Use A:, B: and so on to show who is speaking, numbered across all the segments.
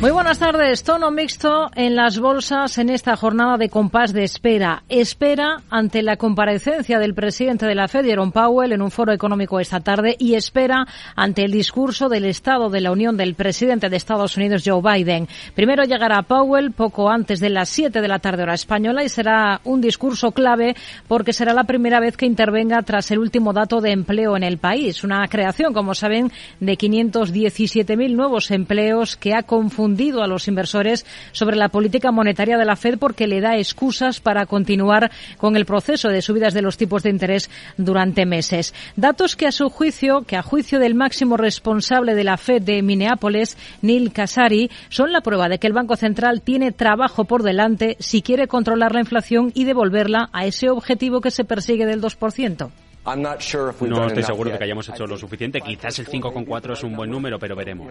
A: Muy buenas tardes. Tono mixto en las bolsas en esta jornada de compás de espera. Espera ante la comparecencia del presidente de la Fed, Jerome Powell, en un foro económico esta tarde y espera ante el discurso del Estado de la Unión del presidente de Estados Unidos, Joe Biden. Primero llegará Powell poco antes de las 7 de la tarde hora española y será un discurso clave porque será la primera vez que intervenga tras el último dato de empleo en el país. Una creación, como saben, de 517.000 nuevos empleos que ha confundido a los inversores sobre la política monetaria de la Fed porque le da excusas para continuar con el proceso de subidas de los tipos de interés durante meses. Datos que a su juicio, que a juicio del máximo responsable de la Fed de Minneapolis, Neil Casari, son la prueba de que el Banco Central tiene trabajo por delante si quiere controlar la inflación y devolverla a ese objetivo que se persigue del 2%.
B: No estoy seguro de que hayamos hecho lo suficiente. Quizás el 5,4 es un buen número, pero veremos.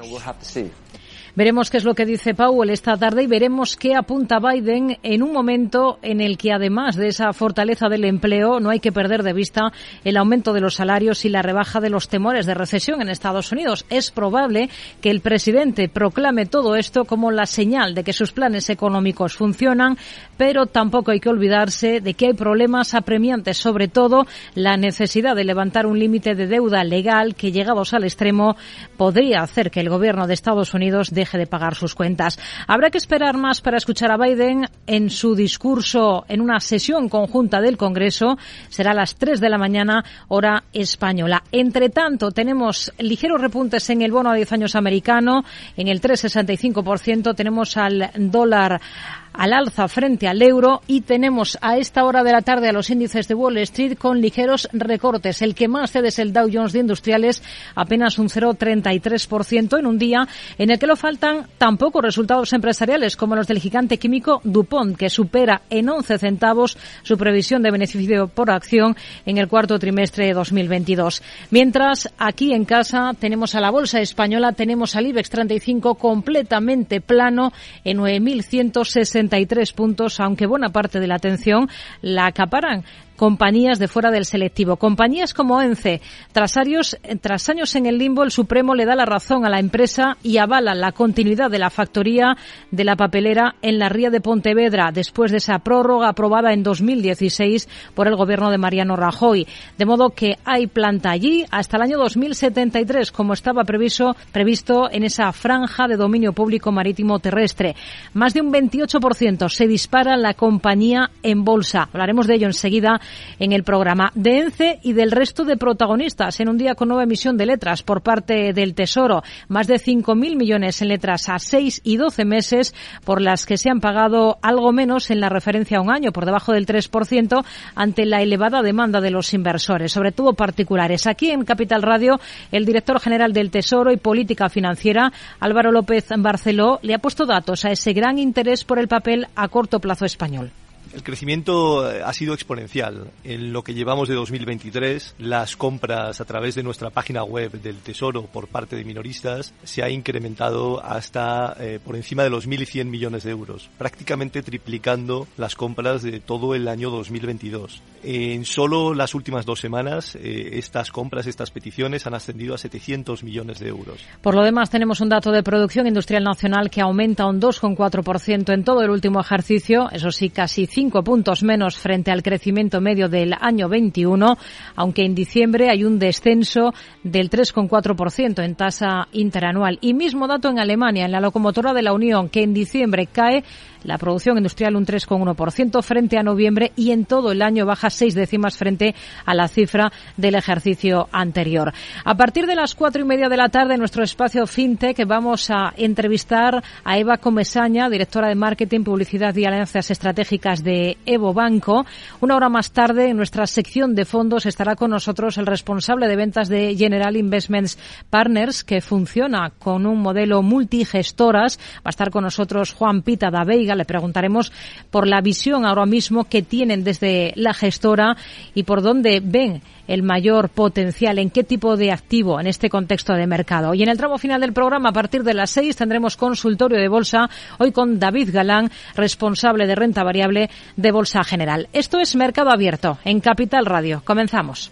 A: Veremos qué es lo que dice Powell esta tarde y veremos qué apunta Biden en un momento en el que, además de esa fortaleza del empleo, no hay que perder de vista el aumento de los salarios y la rebaja de los temores de recesión en Estados Unidos. Es probable que el presidente proclame todo esto como la señal de que sus planes económicos funcionan, pero tampoco hay que olvidarse de que hay problemas apremiantes, sobre todo la necesidad de levantar un límite de deuda legal que, llegados al extremo, podría hacer que el gobierno de Estados Unidos deje de pagar sus cuentas. Habrá que esperar más para escuchar a Biden en su discurso en una sesión conjunta del Congreso. Será a las 3 de la mañana, hora española. Entre tanto, tenemos ligeros repuntes en el bono a 10 años americano, en el 3,65%. Tenemos al dólar al alza frente al euro y tenemos a esta hora de la tarde a los índices de Wall Street con ligeros recortes. El que más cede es el Dow Jones de Industriales, apenas un 0,33% en un día en el que lo faltan tampoco resultados empresariales como los del gigante químico DuPont, que supera en 11 centavos su previsión de beneficio por acción en el cuarto trimestre de 2022. Mientras, aquí en casa tenemos a la bolsa española, tenemos al IBEX 35 completamente plano en 9.160 puntos, aunque buena parte de la atención la acaparan compañías de fuera del selectivo. Compañías como ENCE, tras años, tras años en el limbo, el Supremo le da la razón a la empresa y avala la continuidad de la factoría de la papelera en la ría de Pontevedra, después de esa prórroga aprobada en 2016 por el gobierno de Mariano Rajoy. De modo que hay planta allí hasta el año 2073, como estaba previsto, previsto en esa franja de dominio público marítimo terrestre. Más de un 28% se dispara la compañía en bolsa. Hablaremos de ello enseguida en el programa de ENCE y del resto de protagonistas en un día con nueva emisión de letras por parte del Tesoro. Más de 5.000 millones en letras a 6 y 12 meses por las que se han pagado algo menos en la referencia a un año, por debajo del 3%, ante la elevada demanda de los inversores, sobre todo particulares. Aquí en Capital Radio, el director general del Tesoro y Política Financiera, Álvaro López Barceló, le ha puesto datos a ese gran interés por el papel a corto plazo español.
C: El crecimiento eh, ha sido exponencial. En lo que llevamos de 2023, las compras a través de nuestra página web del Tesoro por parte de minoristas se ha incrementado hasta eh, por encima de los 1.100 millones de euros, prácticamente triplicando las compras de todo el año 2022. En solo las últimas dos semanas, eh, estas compras, estas peticiones han ascendido a 700 millones de euros.
A: Por lo demás, tenemos un dato de producción industrial nacional que aumenta un 2,4% en todo el último ejercicio, eso sí, casi cinco puntos menos frente al crecimiento medio del año 21, aunque en diciembre hay un descenso del 3,4% en tasa interanual. Y mismo dato en Alemania, en la locomotora de la Unión, que en diciembre cae la producción industrial un 3,1% frente a noviembre y en todo el año baja seis décimas frente a la cifra del ejercicio anterior. A partir de las cuatro y media de la tarde en nuestro espacio FinTech vamos a entrevistar a Eva Comesaña, directora de Marketing, Publicidad y Alianzas Estratégicas de Evo Banco. Una hora más tarde en nuestra sección de fondos estará con nosotros el responsable de ventas de General Investments Partners que funciona con un modelo multigestoras. Va a estar con nosotros Juan Pita da Veiga Le preguntaremos por la visión ahora mismo que tienen desde la gestora y por dónde ven el mayor potencial, en qué tipo de activo en este contexto de mercado. Y en el tramo final del programa, a partir de las seis, tendremos consultorio de bolsa, hoy con David Galán, responsable de renta variable de Bolsa General. Esto es Mercado Abierto en Capital Radio. Comenzamos.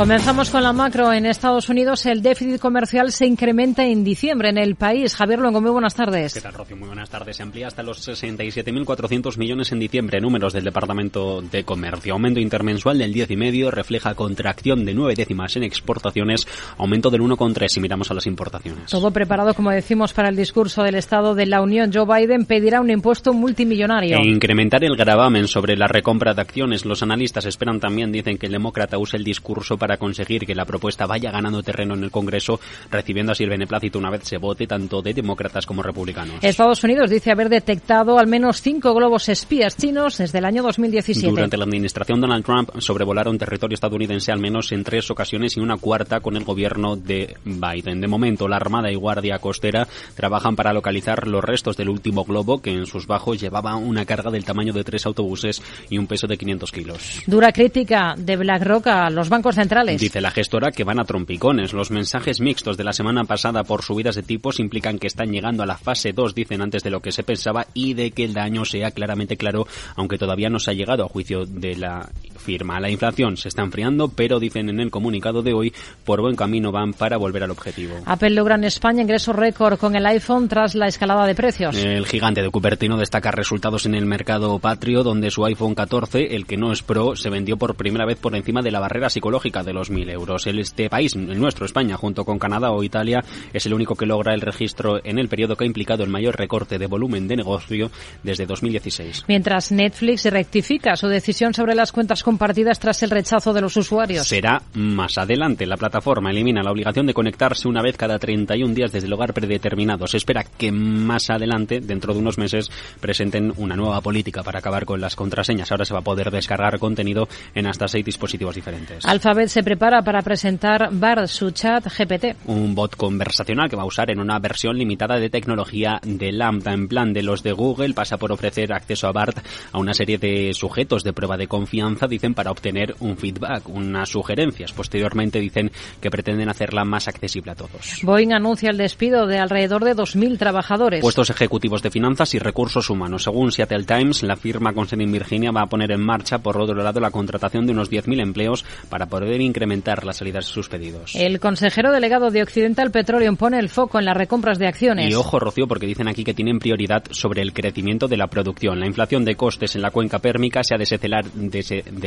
A: Comenzamos con la macro. En Estados Unidos el déficit comercial se incrementa en diciembre en el país. Javier Longo, muy buenas tardes.
B: ¿Qué tal, Rocío? Muy buenas tardes. Se amplía hasta los 67.400 millones en diciembre. Números del Departamento de Comercio. Aumento intermensual del 10,5 refleja contracción de nueve décimas en exportaciones, aumento del 1,3 si miramos a las importaciones.
A: Todo preparado, como decimos, para el discurso del Estado de la Unión. Joe Biden pedirá un impuesto multimillonario.
B: E incrementar el gravamen sobre la recompra de acciones. Los analistas esperan también, dicen que el demócrata use el discurso para conseguir que la propuesta vaya ganando terreno en el Congreso, recibiendo así el beneplácito una vez se vote tanto de demócratas como republicanos.
A: Estados Unidos dice haber detectado al menos cinco globos espías chinos desde el año 2017.
B: Durante la administración Donald Trump sobrevolaron territorio estadounidense al menos en tres ocasiones y una cuarta con el gobierno de Biden. De momento, la Armada y Guardia Costera trabajan para localizar los restos del último globo que en sus bajos llevaba una carga del tamaño de tres autobuses y un peso de 500 kilos.
A: Dura crítica de BlackRock a los bancos centrales
B: Dice la gestora que van a trompicones. Los mensajes mixtos de la semana pasada por subidas de tipos implican que están llegando a la fase 2, dicen antes de lo que se pensaba, y de que el daño sea claramente claro, aunque todavía no se ha llegado a juicio de la firma. La inflación se está enfriando, pero dicen en el comunicado de hoy, por buen camino van para volver al objetivo.
A: Apple logra en España ingresos récord con el iPhone tras la escalada de precios.
B: El gigante de Cupertino destaca resultados en el mercado patrio, donde su iPhone 14, el que no es Pro, se vendió por primera vez por encima de la barrera psicológica de los 1.000 euros. Este país, el nuestro, España, junto con Canadá o Italia, es el único que logra el registro en el periodo que ha implicado el mayor recorte de volumen de negocio desde 2016.
A: Mientras Netflix rectifica su decisión sobre las cuentas compartidas tras el rechazo de los usuarios.
B: Será más adelante. La plataforma elimina la obligación de conectarse una vez cada 31 días desde el hogar predeterminado. Se espera que más adelante, dentro de unos meses, presenten una nueva política para acabar con las contraseñas. Ahora se va a poder descargar contenido en hasta seis dispositivos diferentes.
A: Alphabet se prepara para presentar Bard, su chat GPT.
B: Un bot conversacional que va a usar en una versión limitada de tecnología de Lambda. En plan de los de Google, pasa por ofrecer acceso a Bard a una serie de sujetos de prueba de confianza, dicen, para obtener un feedback, unas sugerencias. Posteriormente dicen que pretenden hacerla más accesible a todos.
A: Boeing anuncia el despido de alrededor de 2.000 trabajadores.
B: Puestos ejecutivos de finanzas y recursos humanos. Según Seattle Times, la firma con sede en Virginia va a poner en marcha, por otro lado, la contratación de unos 10.000 empleos para poder incrementar las salidas de sus pedidos.
A: El consejero delegado de Occidental Petroleum pone el foco en las recompras de acciones.
B: Y ojo, Rocío, porque dicen aquí que tienen prioridad sobre el crecimiento de la producción. La inflación de costes en la cuenca pérmica se ha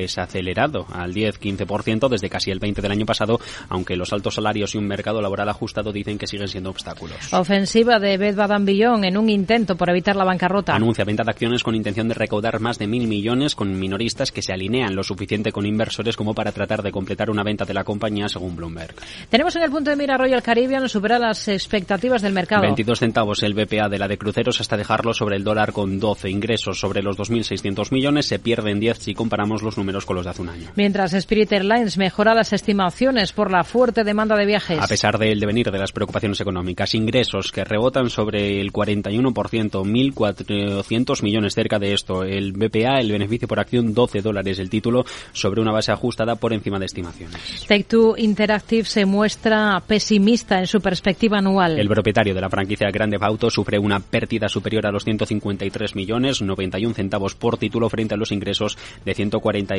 B: desacelerado al 10-15% desde casi el 20% del año pasado, aunque los altos salarios y un mercado laboral ajustado dicen que siguen siendo obstáculos.
A: Ofensiva de Bed Bath Beyond en un intento por evitar la bancarrota.
B: Anuncia venta de acciones con intención de recaudar más de mil millones con minoristas que se alinean lo suficiente con inversores como para tratar de completar una venta de la compañía según Bloomberg.
A: Tenemos en el punto de mira Royal Caribbean supera las expectativas del mercado.
B: 22 centavos el BPA de la de cruceros hasta dejarlo sobre el dólar con 12 ingresos sobre los 2.600 millones. Se pierden 10 si comparamos los números con los de hace un año.
A: Mientras Spirit Airlines mejora las estimaciones por la fuerte demanda de viajes.
B: A pesar del devenir de las preocupaciones económicas, ingresos que rebotan sobre el 41%, 1.400 millones cerca de esto. El BPA, el beneficio por acción, 12 dólares el título sobre una base ajustada por encima de estimaciones.
A: Take-Two Interactive se muestra pesimista en su perspectiva anual.
B: El propietario de la franquicia Grande Auto sufre una pérdida superior a los 153 millones, 91 centavos por título frente a los ingresos de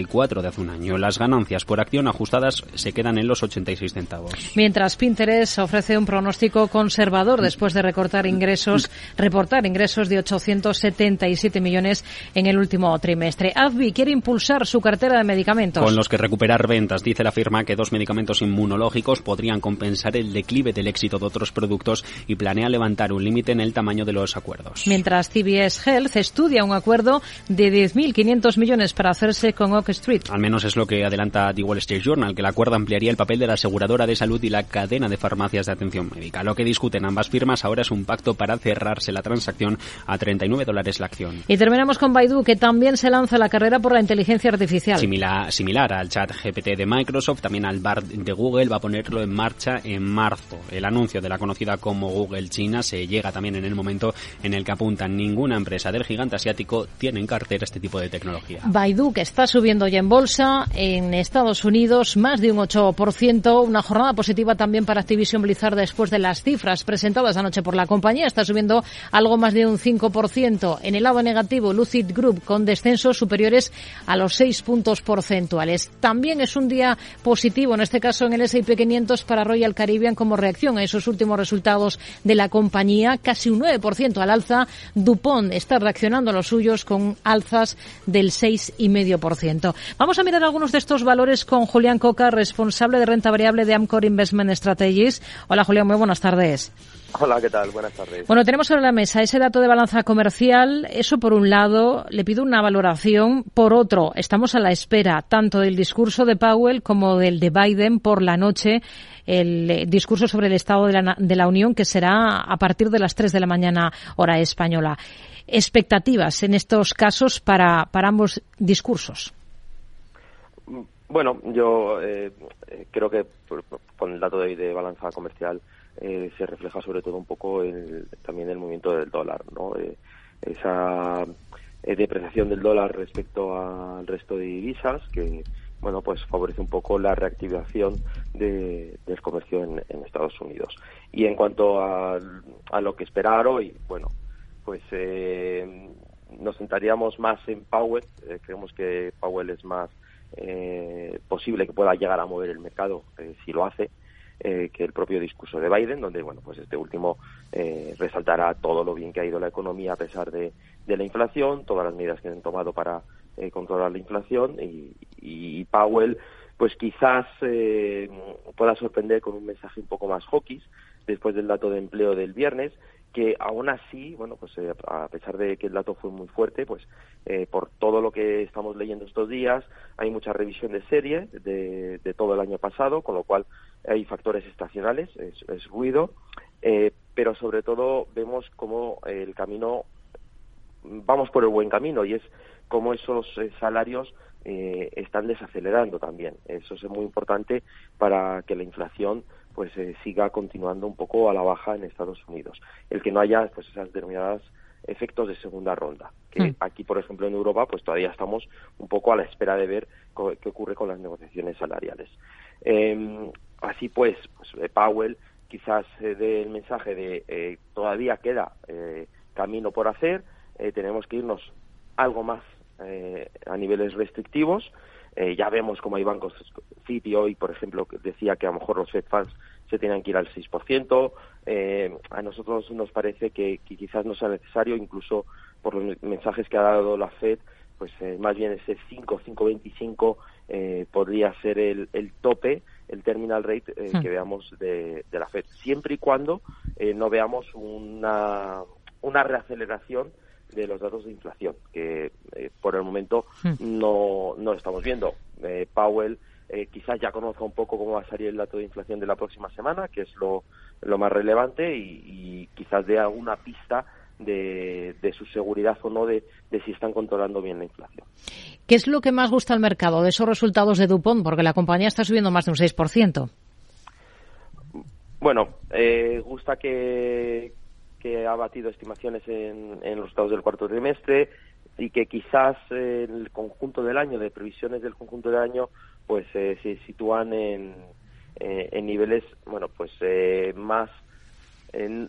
B: 144 de hace un año. Las ganancias por acción ajustadas se quedan en los 86 centavos.
A: Mientras Pinterest ofrece un pronóstico conservador después de recortar ingresos, reportar ingresos de 877 millones en el último trimestre. AbbVie quiere impulsar su cartera de medicamentos.
B: Con los que recuperar ventas, dice la firma que dos medicamentos inmunológicos podrían compensar el declive del éxito de otros productos y planea levantar un límite en el tamaño de los acuerdos.
A: Mientras CBS Health estudia un acuerdo de 10.500 millones para hacerse con Oak Street.
B: Al menos es lo que adelanta The Wall Street Journal, que el acuerdo ampliaría el papel de la aseguradora de salud y la cadena de farmacias de atención médica. Lo que discuten ambas firmas ahora es un pacto para cerrarse la transacción a 39 dólares la acción.
A: Y terminamos con Baidu, que también se lanza la carrera por la inteligencia artificial.
B: Similar, similar al chat GPT de Microsoft, también al BART de Google, va a ponerlo en marcha en marzo. El anuncio de la conocida como Google China se llega también en el momento en el que apuntan ninguna empresa del gigante asiático tiene en cartera este tipo de tecnología.
A: Baidu, que está subiendo ya en bolsa en Estados Unidos más de un 8%, una jornada positiva también para Activision Blizzard después de las cifras presentadas anoche por la compañía, está subiendo algo más de un 5%. En el lado negativo, Lucid Group con descensos superiores a los 6 puntos porcentuales. También es un día positivo, en este caso en el S&P 500 para Royal Caribbean como reacción a esos últimos resultados de la compañía, casi un 9% al alza. Dupont está reaccionando a los suyos con alzas del 6,5%. Vamos a mirar algunos de estos valores con Julián Coca, responsable de renta variable de Amcor Investment Strategies. Hola Julián, muy buenas tardes.
D: Hola, ¿qué tal? Buenas tardes.
A: Bueno, tenemos sobre la mesa ese dato de balanza comercial. Eso por un lado, le pido una valoración. Por otro, estamos a la espera tanto del discurso de Powell como del de Biden por la noche el eh, discurso sobre el Estado de la, de la, Unión, que será a partir de las 3 de la mañana hora española. Expectativas en estos casos para, para ambos discursos.
D: Bueno, yo eh, creo que con el dato de, de balanza comercial eh, se refleja sobre todo un poco el, también el movimiento del dólar, ¿no? Eh, esa eh, depreciación del dólar respecto al resto de divisas que bueno pues favorece un poco la reactivación de, del comercio en, en, Estados Unidos y en cuanto a, a lo que esperar hoy bueno pues eh, nos sentaríamos más en Powell eh, creemos que Powell es más eh, posible que pueda llegar a mover el mercado si lo hace eh, que el propio discurso de Biden, donde bueno pues este último eh, resaltará todo lo bien que ha ido la economía a pesar de, la inflación, todas las medidas que han tomado para eh, controlar la inflación y, y Powell pues quizás eh, pueda sorprender con un mensaje un poco más hawkish después del dato de empleo del viernes que aún así, bueno, pues eh, a pesar de que el dato fue muy fuerte, pues eh, por todo lo que estamos leyendo estos días, hay mucha revisión de serie de, de todo el año pasado, con lo cual hay factores estacionales, es, es ruido, eh, pero sobre todo vemos cómo el camino, vamos por el buen camino y es cómo esos eh, salarios eh, están desacelerando también. Eso es muy importante para que la inflación pues eh, siga continuando un poco a la baja en Estados Unidos. El que no haya pues esas determinadas efectos de segunda ronda. Que mm. aquí, por ejemplo, en Europa, pues todavía estamos un poco a la espera de ver qué ocurre con las negociaciones salariales. Eh, así pues, pues Powell quizás eh, dé el mensaje de eh, todavía queda eh, camino por hacer, tenemos que irnos algo más a niveles restrictivos, eh, ya vemos como hay bancos, Citi hoy, por ejemplo, decía que a lo mejor los Fed Funds se tenían que ir al 6%. Eh, a nosotros nos parece que, que, quizás no sea necesario, incluso por los mensajes que ha dado la Fed, pues eh, más bien ese 5, 5,25 eh, podría ser el, el, tope, el terminal rate eh, hmm. que veamos de, de, la Fed, siempre y cuando eh, no veamos una, una reaceleración de los datos de inflación, que eh, por el momento hmm. no, no estamos viendo. Eh, Powell eh, quizás ya conozca un poco cómo va a salir el dato de inflación de la próxima semana, que es lo, lo más relevante, y, y quizás dé alguna pista de, de, su seguridad o no de, de, si están controlando bien la inflación.
A: ¿Qué es lo que más gusta al mercado de esos resultados de Dupont? Porque la compañía está subiendo más de un 6%.
D: Bueno, eh, gusta que, que ha batido estimaciones en, en los estados del cuarto trimestre y que quizás eh, el conjunto del año, de previsiones del conjunto del año, pues eh, se sitúan en, eh, en niveles, bueno, pues eh, más,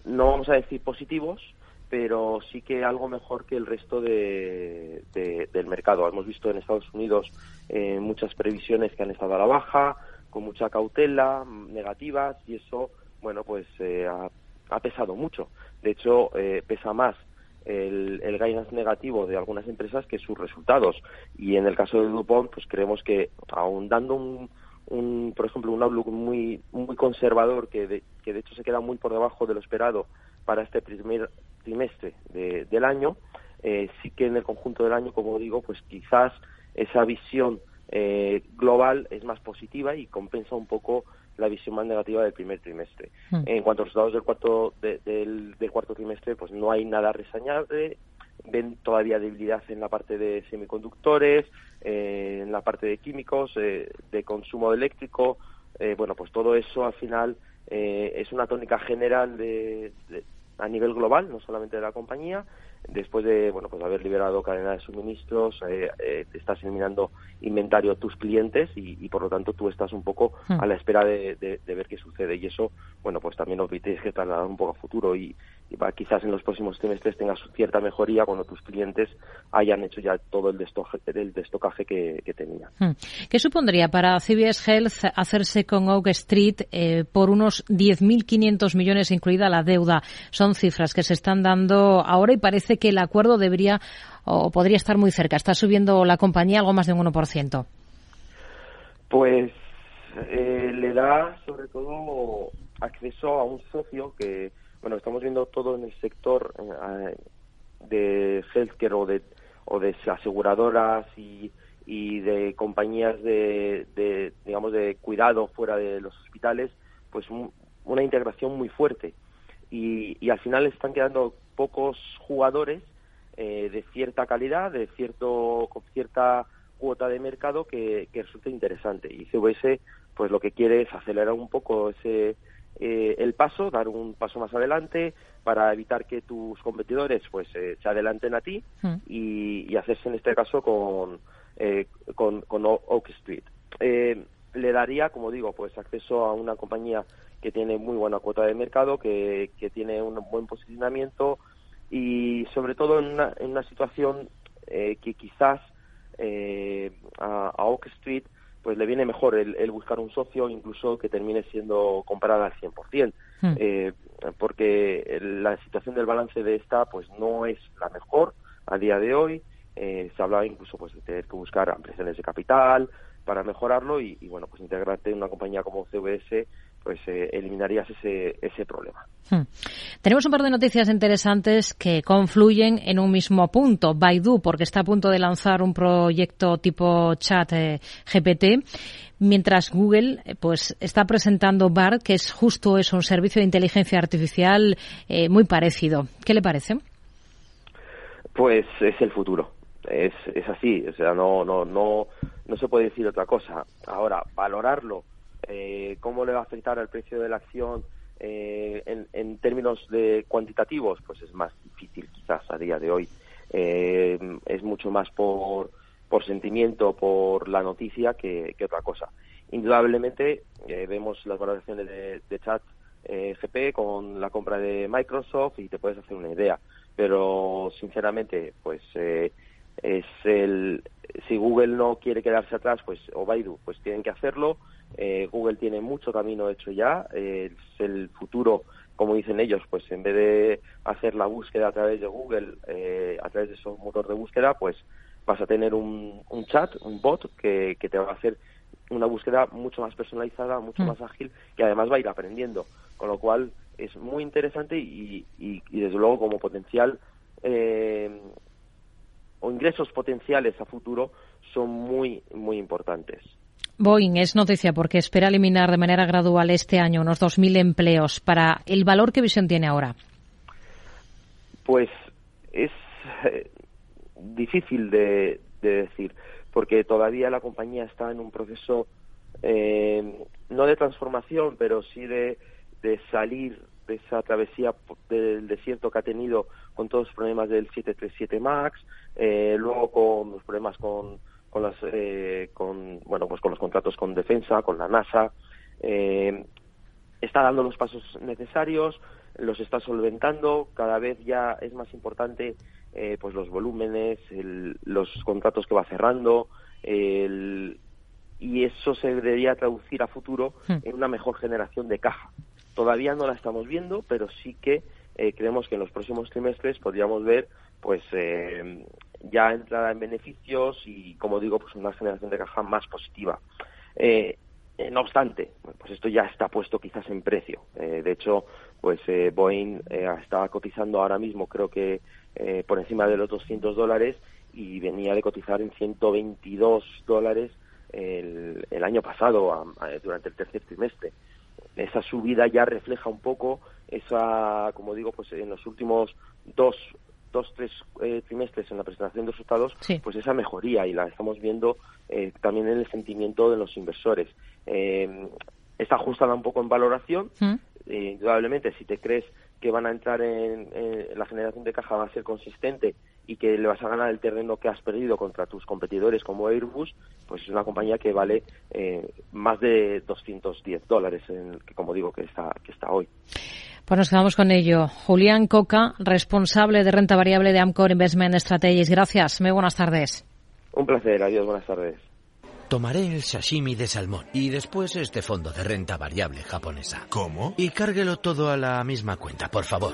D: no vamos a decir positivos, pero sí que algo mejor que el resto de, de, del mercado. Hemos visto en Estados Unidos eh, muchas previsiones que han estado a la baja, con mucha cautela, negativas, y eso, bueno, pues eh, ha, ha pesado mucho. De hecho, eh, pesa más el, el guidance negativo de algunas empresas que sus resultados. Y en el caso de Dupont, pues creemos que aun dando un, un, por ejemplo, un outlook muy, muy conservador que de, que de hecho se queda muy por debajo de lo esperado para este primer trimestre del año, eh, sí que en el conjunto del año, como digo, pues quizás esa visión eh, global es más positiva y compensa un poco la visión más negativa del primer trimestre. Hmm. En cuanto a los resultados del cuarto, del, del, cuarto trimestre, pues no hay nada resañable, ven todavía debilidad en la parte de semiconductores, eh, en la parte de químicos, eh, de consumo eléctrico. Eh, bueno, pues todo eso al final es una tónica general de, a nivel global, no solamente de la compañía, después de bueno pues haber liberado cadena de suministros eh, eh, estás eliminando inventario a tus clientes y, por lo tanto tú estás un poco hmm. a la espera de, ver qué sucede y eso bueno pues también lo tienes que trasladar un poco a futuro y, quizás en los próximos trimestres tengas cierta mejoría cuando tus clientes hayan hecho ya todo el destocaje, el destocaje que, tenían. Hmm.
A: ¿Qué supondría para CBS Health hacerse con Oak Street eh, por unos 10.500 millones incluida la deuda? Son cifras que se están dando ahora y parece que el acuerdo debería o podría estar muy cerca. Está subiendo la compañía algo más de un 1%.
D: Pues eh, le da sobre todo acceso a un socio que, bueno, estamos viendo todo en el sector eh, de healthcare o de, o de aseguradoras y, y de compañías de, de, digamos, de cuidado fuera de los hospitales, pues una integración muy fuerte. Y, y al final están quedando pocos jugadores eh, de cierta calidad, de cierto con cierta cuota de mercado que, que resulte interesante. Y CVS, pues lo que quiere es acelerar un poco ese eh, el paso, dar un paso más adelante para evitar que tus competidores pues eh, se adelanten a ti hmm. y, y, hacerse en este caso con con, con Oak Street. Le daría, como digo, pues acceso a una compañía que tiene muy buena cuota de mercado, que, que tiene un buen posicionamiento y sobre todo en una, en una situación eh, que quizás eh, a, Oak Street pues le viene mejor el, buscar un socio incluso que termine siendo comparada al 100%, hmm. eh, porque la situación del balance de esta pues no es la mejor a día de hoy, se hablaba incluso pues de tener que buscar ampliaciones de capital para mejorarlo y, y bueno pues integrarte en una compañía como CVS pues eh, eliminarías ese, ese problema. Hmm.
A: Tenemos un par de noticias interesantes que confluyen en un mismo punto. Baidu, porque está a punto de lanzar un proyecto tipo chat eh, GPT, mientras Google eh, pues está presentando BART, que es justo eso, un servicio de inteligencia artificial muy parecido. ¿Qué le parece?
D: Pues es el futuro. Es, es así, o sea, no, no, no, no se puede decir otra cosa. Ahora, valorarlo eh, cómo le va a afectar al precio de la acción eh, en, términos de cuantitativos, pues es más difícil quizás a día de hoy. Eh, es mucho más por, por sentimiento, por la noticia que, otra cosa. Indudablemente vemos las valoraciones de, chat GP con la compra de Microsoft y te puedes hacer una idea, pero sinceramente pues es el si Google no quiere quedarse atrás pues o Baidu pues tienen que hacerlo. Eh, Google tiene mucho camino hecho ya, es el futuro, como dicen ellos, pues en vez de hacer la búsqueda a través de Google, eh, a través de su motor de búsqueda, pues vas a tener un, chat, un bot que, te va a hacer una búsqueda mucho más personalizada, mucho mm. más ágil, que además va a ir aprendiendo, con lo cual es muy interesante y, y, desde luego como potencial eh, o ingresos potenciales a futuro son muy, muy importantes.
A: Boeing es noticia porque espera eliminar de manera gradual este año unos 2.000 empleos. ¿Para el valor qué visión tiene ahora?
D: Pues es eh, difícil de, decir, porque todavía la compañía está en un proceso eh, no de transformación, pero sí de, salir de esa travesía del desierto que ha tenido con todos los problemas del 737 MAX, eh, luego con los problemas con con las eh, con bueno pues con los contratos con defensa con la NASA eh, está dando los pasos necesarios los está solventando cada vez ya es más importante eh, pues los volúmenes los contratos que va cerrando y eso se debería traducir a futuro hmm. en una mejor generación de caja todavía no la estamos viendo pero sí que creemos que en los próximos trimestres podríamos ver pues ya entrada en beneficios y, como digo, pues una generación de caja más positiva. Eh, Eh, no obstante, pues esto ya está puesto quizás en precio. Eh, de hecho, pues eh, Boeing estaba cotizando ahora mismo, creo que por encima de los 200 dólares y venía de cotizar en 122 dólares el, el año pasado, durante el tercer trimestre. Esa subida ya refleja un poco esa, como digo, pues en los últimos dos dos, tres eh, trimestres en la presentación de resultados, pues esa mejoría y la estamos viendo eh, también en el sentimiento de los inversores. Eh, está ajustada un poco en valoración. Mm. indudablemente, si te crees que van a entrar en, la generación de caja va a ser consistente y que le vas a ganar el terreno que has perdido contra tus competidores como Airbus, pues es una compañía que vale más de 210 dólares, en, que como digo, que está, que está hoy.
A: Pues nos quedamos con ello. Julián Coca, responsable de renta variable de Amcor Investment Strategies. Gracias. Muy buenas tardes.
D: Un placer. Adiós. Buenas tardes.
E: Tomaré el sashimi de salmón y después este fondo de renta variable japonesa.
F: ¿Cómo?
E: Y cárguelo todo a la misma cuenta, por favor.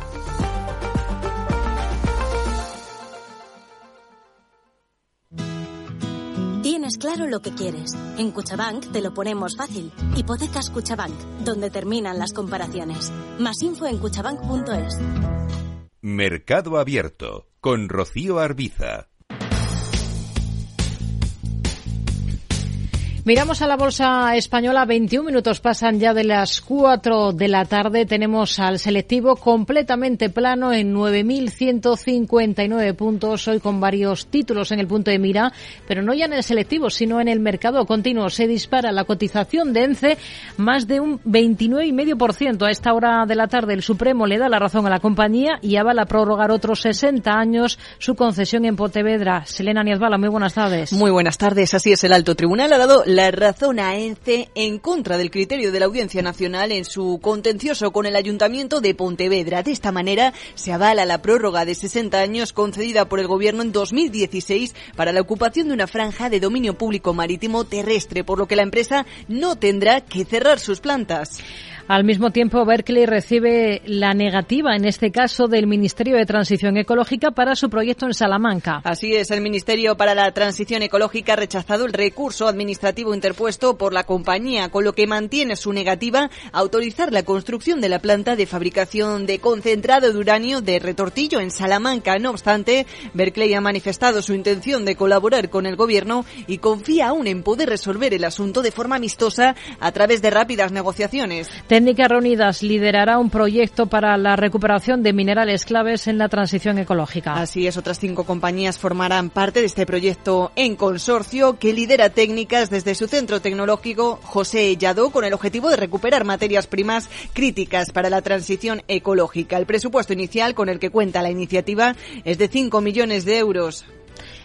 G: Tienes claro lo que quieres. En Cuchabank te lo ponemos fácil. Hipotecas Cuchabank, donde terminan las comparaciones. Más info en cuchabank.es.
H: Mercado Abierto con Rocío Arbiza.
A: Miramos a la bolsa española, 21 minutos pasan ya de las 4 de la tarde. Tenemos al selectivo completamente plano en 9.159 puntos, hoy con varios títulos en el punto de mira, pero no ya en el selectivo, sino en el mercado continuo. Se dispara la cotización de ENCE más de un 29,5%. A esta hora de la tarde el Supremo le da la razón a la compañía y avala prorrogar otros 60 años su concesión en Pontevedra. Selena Niazbala, muy buenas tardes.
I: Muy buenas tardes. Así es, el alto tribunal ha dado la razón a ENCE en contra del criterio de la Audiencia Nacional en su contencioso con el Ayuntamiento de Pontevedra. De esta manera se avala la prórroga de 60 años concedida por el Gobierno en 2016 para la ocupación de una franja de dominio público marítimo terrestre, por lo que la empresa no tendrá que cerrar sus plantas.
A: Al mismo tiempo, Berkeley recibe la negativa, en este caso, del Ministerio de Transición Ecológica para su proyecto en Salamanca.
I: Así es, el Ministerio para la Transición Ecológica ha rechazado el recurso administrativo interpuesto por la compañía, con lo que mantiene su negativa a autorizar la construcción de la planta de fabricación de concentrado de uranio de retortillo en Salamanca. No obstante, Berkeley ha manifestado su intención de colaborar con el gobierno y confía aún en poder resolver el asunto de forma amistosa a través de rápidas negociaciones.
A: Técnicas Reunidas liderará un proyecto para la recuperación de minerales claves en la transición ecológica.
I: Así es, otras cinco compañías formarán parte de este proyecto en consorcio que lidera técnicas desde su centro tecnológico José Lladó con el objetivo de recuperar materias primas críticas para la transición ecológica. El presupuesto inicial con el que cuenta la iniciativa es de 5 millones de euros.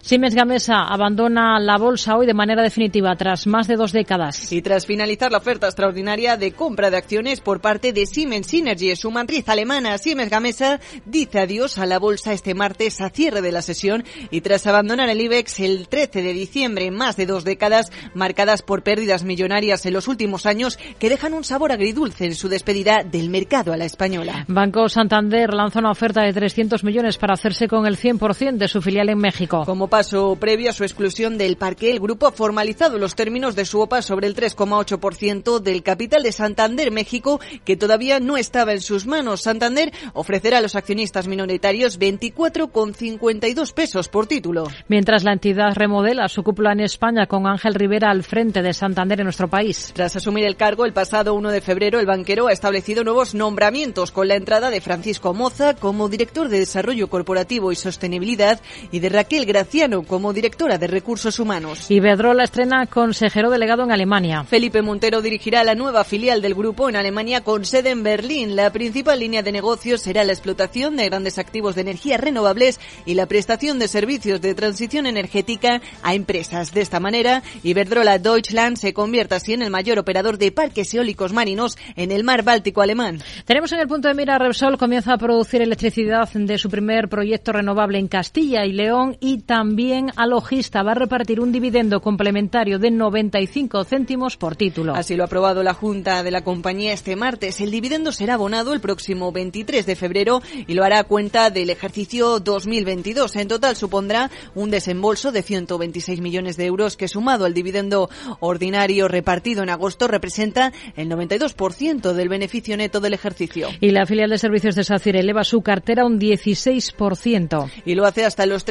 A: Siemens Gamesa abandona la bolsa hoy de manera definitiva tras más de dos décadas.
I: Y tras finalizar la oferta extraordinaria de compra de acciones por parte de Siemens Synergy, su matriz alemana Siemens Gamesa dice adiós a la bolsa este martes a cierre de la sesión y tras abandonar el IBEX el 13 de diciembre, más de dos décadas marcadas por pérdidas millonarias en los últimos años que dejan un sabor agridulce en su despedida del mercado a la española.
A: Banco Santander lanza una oferta de 300 millones para hacerse con el 100% de su filial en México.
I: Como paso previo a su exclusión del parque, el grupo ha formalizado los términos de su OPA sobre el 3,8% del capital de Santander México, que todavía no estaba en sus manos. Santander ofrecerá a los accionistas minoritarios 24,52 pesos por título.
A: Mientras la entidad remodela su cúpula en España con Ángel Rivera al frente de Santander en nuestro país.
I: Tras asumir el cargo el pasado 1 de febrero, el banquero ha establecido nuevos nombramientos con la entrada de Francisco Moza como director de Desarrollo Corporativo y Sostenibilidad y de Raquel Graciano como directora de Recursos Humanos.
A: Iberdrola estrena consejero delegado en Alemania.
I: Felipe Montero dirigirá la nueva filial del grupo en Alemania con sede en Berlín. La principal línea de negocio será la explotación de grandes activos de energías renovables y la prestación de servicios de transición energética a empresas. De esta manera, Iberdrola Deutschland se convierte así en el mayor operador de parques eólicos marinos en el mar Báltico alemán.
A: Tenemos en el punto de mira Repsol comienza a producir electricidad de su primer proyecto renovable en Castilla y León y también a Logista va a repartir un dividendo complementario de 95 céntimos por título.
I: Así lo ha aprobado la Junta de la compañía este martes. El dividendo será abonado el próximo 23 de febrero y lo hará a cuenta del ejercicio 2022. En total supondrá un desembolso de 126 millones de euros que sumado al dividendo ordinario repartido en agosto representa el 92% del beneficio neto del ejercicio.
A: Y la filial de servicios de SACIR eleva su cartera un 16%.
I: Y lo hace hasta los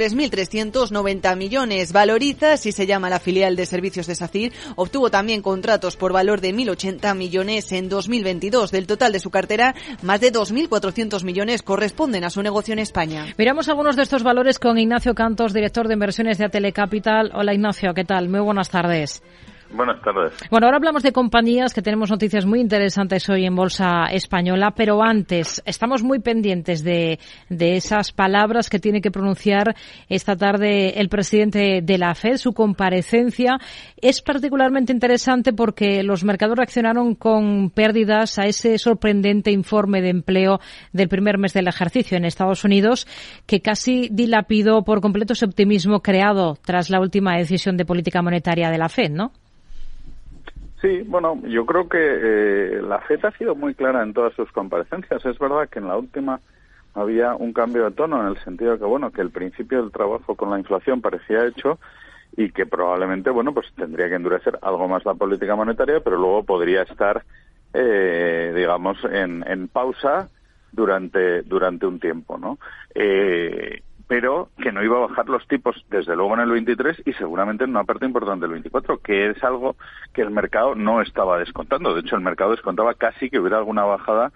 I: 3.390 millones. Valoriza, así se llama la filial de servicios de SACIR, obtuvo también contratos por valor de 1.080 millones en 2022. Del total de su cartera, más de 2.400 millones corresponden a su negocio en España.
A: Miramos algunos de estos valores con Ignacio Cantos, director de inversiones de Atelecapital. Hola Ignacio, ¿qué tal? Muy buenas tardes.
J: Buenas tardes.
A: Bueno, ahora hablamos de compañías que tenemos noticias muy interesantes hoy en Bolsa Española, pero antes estamos muy pendientes de, de esas palabras que tiene que pronunciar esta tarde el presidente de la FED. Su comparecencia es particularmente interesante porque los mercados reaccionaron con pérdidas a ese sorprendente informe de empleo del primer mes del ejercicio en Estados Unidos, que casi dilapidó por completo ese optimismo creado tras la última decisión de política monetaria de la FED, ¿no?
J: Sí, bueno, yo creo que eh, la FED ha sido muy clara en todas sus comparecencias. Es verdad que en la última había un cambio de tono en el sentido de que, bueno, que el principio del trabajo con la inflación parecía hecho y que probablemente, bueno, pues tendría que endurecer algo más la política monetaria, pero luego podría estar, eh, digamos, en, en pausa durante durante un tiempo, ¿no? Eh, pero que no iba a bajar los tipos desde luego en el 23 y seguramente en una parte importante del 24, que es algo que el mercado no estaba descontando. De hecho, el mercado descontaba casi que hubiera alguna bajada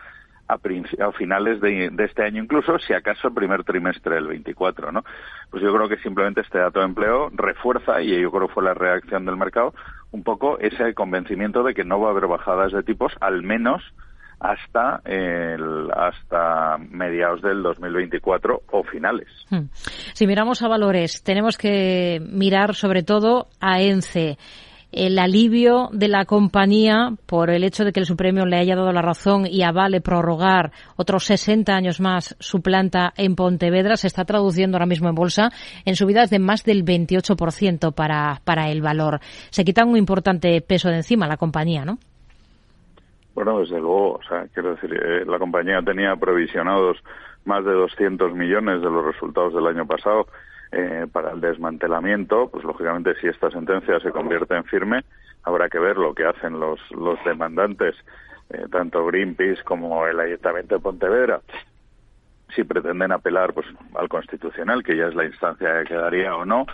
J: a, a finales de, este año, incluso si acaso el primer trimestre del 24, ¿no? Pues yo creo que simplemente este dato de empleo refuerza, y yo creo que fue la reacción del mercado, un poco ese convencimiento de que no va a haber bajadas de tipos, al menos hasta el, hasta mediados del 2024 o finales.
A: Hmm. Si miramos a valores, tenemos que mirar sobre todo a ENCE el alivio de la compañía por el hecho de que el Supremo le haya dado la razón y avale prorrogar otros 60 años más su planta en Pontevedra se está traduciendo ahora mismo en bolsa en subidas de más del 28% para, para el valor. Se quita un importante peso de encima la compañía, ¿no?
J: Bueno, desde luego, o sea, quiero decir, eh, la compañía tenía provisionados más de 200 millones de los resultados del año pasado eh, para el desmantelamiento, pues lógicamente si esta sentencia se convierte en firme, habrá que ver lo que hacen los, los demandantes, eh, tanto Greenpeace como el Ayuntamiento de Pontevedra, si pretenden apelar pues al Constitucional, que ya es la instancia que quedaría o no,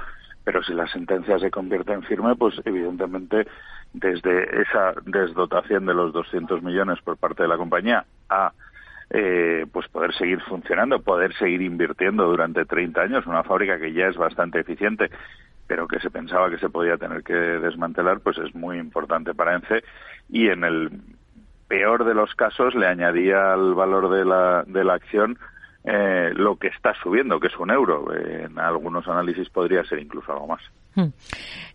J: pero si la sentencia se convierte en firme, pues evidentemente desde esa desdotación de los 200 millones por parte de la compañía a eh, pues poder seguir funcionando, poder seguir invirtiendo durante 30 años, una fábrica que ya es bastante eficiente, pero que se pensaba que se podía tener que desmantelar, pues es muy importante para ENCE y en el peor de los casos le añadía al valor de la, de la acción eh, lo que está subiendo, que es un euro. en algunos análisis podría ser incluso algo más.
A: Hmm.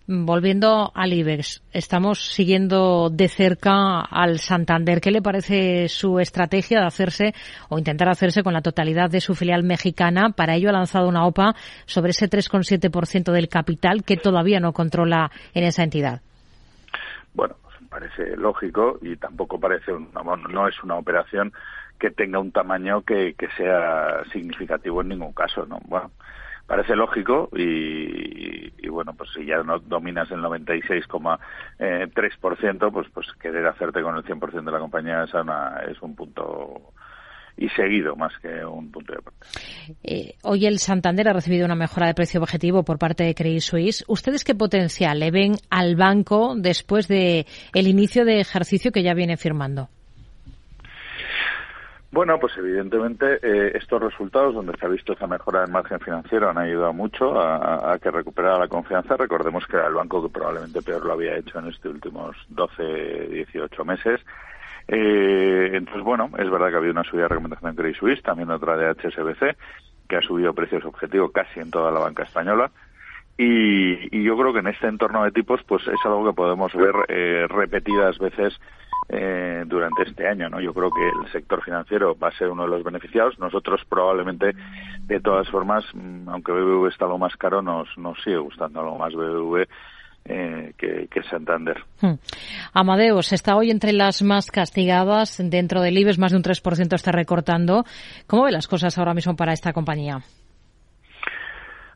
A: Volviendo al IBEX, estamos siguiendo de cerca al Santander. ¿Qué le parece su estrategia de hacerse o intentar hacerse con la totalidad de su filial mexicana? Para ello ha lanzado una OPA sobre ese 3,7% del capital que todavía no controla en esa entidad.
J: Bueno, parece lógico y tampoco parece no es una operación que tenga un tamaño que, que sea significativo en ningún caso, ¿no? Bueno, parece lógico y, bueno, pues si ya no dominas el 96,3%, pues pues querer hacerte con el 100% de la compañía es, una, es un punto y seguido más que un punto de partida.
A: Eh, hoy el Santander ha recibido una mejora de precio objetivo por parte de Credit Suisse. ¿Ustedes qué potencial le ven al banco después de el inicio de ejercicio que ya viene firmando?
J: Bueno, pues evidentemente eh, estos resultados donde se ha visto esa mejora del margen financiero han ayudado mucho a, que recuperara la confianza. Recordemos que era el banco que probablemente peor lo había hecho en estos últimos 12, 18 meses. Eh, entonces, bueno, es verdad que ha habido una subida de recomendación en Credit Suisse, también otra de HSBC, que ha subido precios objetivos casi en toda la banca española. Y, yo creo que en este entorno de tipos, pues es algo que podemos ver eh, repetidas veces eh, durante este año. ¿no? Yo creo que el sector financiero va a ser uno de los beneficiados. Nosotros probablemente, de todas formas, mm, aunque BBV está algo más caro, nos, nos sigue gustando algo más BBV. Eh, que, que, Santander. Hmm.
A: Amadeus está hoy entre las más castigadas dentro del IBEX, más de un 3% está recortando. ¿Cómo ve las cosas ahora mismo para esta compañía?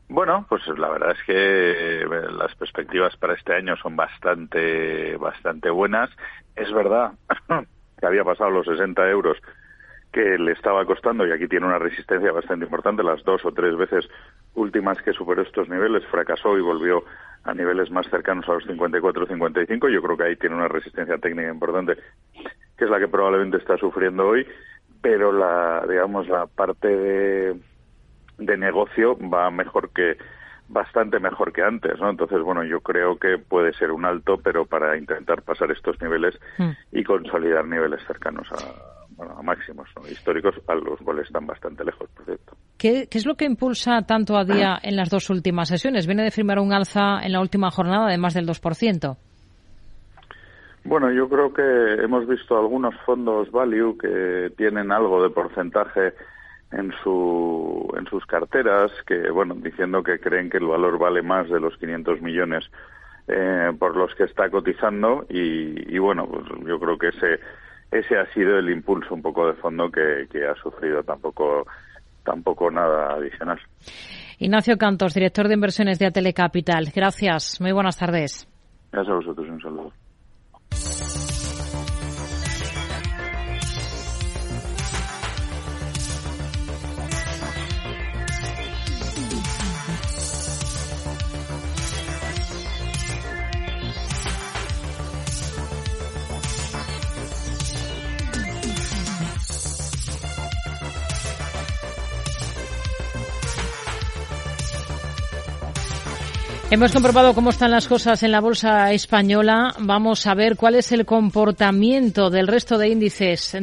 J: Bueno, pues la verdad es que eh, las perspectivas para este año son bastante, bastante buenas. Es verdad que había pasado los 60 euros que le estaba costando y aquí tiene una resistencia bastante importante. Las dos o tres veces últimas que superó estos niveles fracasó y volvió a niveles más cercanos a los 54-55. Yo creo que ahí tiene una resistencia técnica importante, que es la que probablemente está sufriendo hoy. Pero la, digamos, la parte de de negocio va mejor que bastante mejor que antes, ¿no? Entonces, bueno, yo creo que puede ser un alto, pero para intentar pasar estos niveles hmm. y consolidar niveles cercanos a, bueno, a máximos históricos, a los cuales están bastante lejos, por cierto.
A: ¿Qué, ¿Qué, es lo que impulsa tanto a día en las dos últimas sesiones? Viene de firmar un alza en la última jornada de más del 2%.
J: Bueno, yo creo que hemos visto algunos fondos value que tienen algo de porcentaje en, su, en sus carteras, que bueno, diciendo que creen que el valor vale más de los 500 millones eh, por los que está cotizando y, bueno, pues yo creo que ese ese ha sido el impulso un poco de fondo que, que ha sufrido tampoco tampoco nada adicional.
A: Ignacio Cantos, director de inversiones de Atele Capital. Gracias. Muy buenas tardes.
J: Gracias a vosotros. Un saludo.
A: Hemos comprobado cómo están las cosas en la bolsa española. Vamos a ver cuál es el comportamiento del resto de índices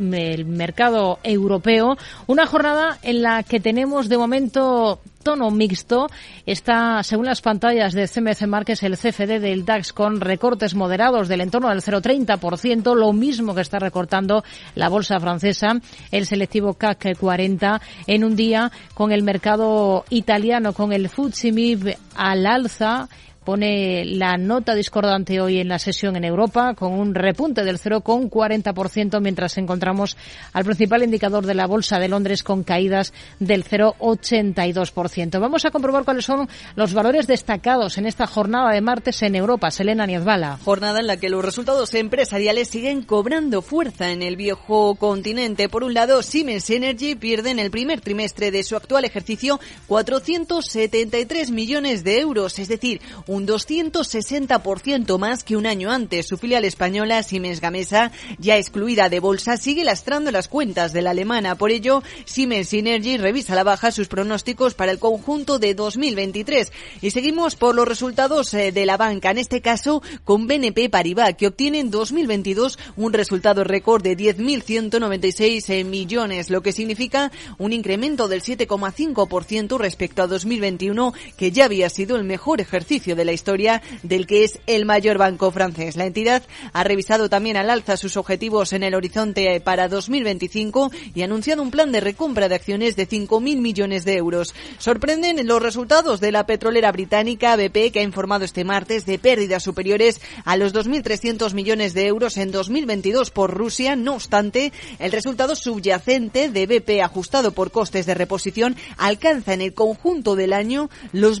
A: del mercado europeo. Una jornada en la que tenemos de momento tono mixto. Está, según las pantallas de CMC Márquez, el CFD del DAX con recortes moderados del entorno del 0,30%, lo mismo que está recortando la bolsa francesa, el selectivo CAC 40, en un día con el mercado italiano, con el FTSE MIB al alza pone la nota discordante hoy en la sesión en Europa con un repunte del 0,40% mientras encontramos al principal indicador de la Bolsa de Londres con caídas del 0,82%. Vamos a comprobar cuáles son los valores destacados en esta jornada de martes en Europa. Selena Niezbala.
I: Jornada en la que los resultados empresariales siguen cobrando fuerza en el viejo continente. Por un lado, Siemens Energy pierde en el primer trimestre de su actual ejercicio 473 millones de euros, es decir, un 260% más que un año antes. Su filial española, Siemens Gamesa, ya excluida de bolsa, sigue lastrando las cuentas de la alemana. Por ello, Siemens Energy revisa la baja sus pronósticos para el conjunto de 2023. Y seguimos por los resultados eh, de la banca, en este caso con BNP Paribas, que obtiene en 2022 un resultado récord de 10.196 eh, millones, lo que significa un incremento del 7,5% respecto a 2021, que ya había sido el mejor ejercicio de la la historia del que es el mayor banco francés. La entidad ha revisado también al alza sus objetivos en el horizonte para 2025 y ha anunciado un plan de recompra de acciones de 5.000 millones de euros. Sorprenden los resultados de la petrolera británica BP, que ha informado este martes de pérdidas superiores a los 2.300 millones de euros en 2022 por Rusia. No obstante, el resultado subyacente de BP ajustado por costes de reposición alcanza en el conjunto del año los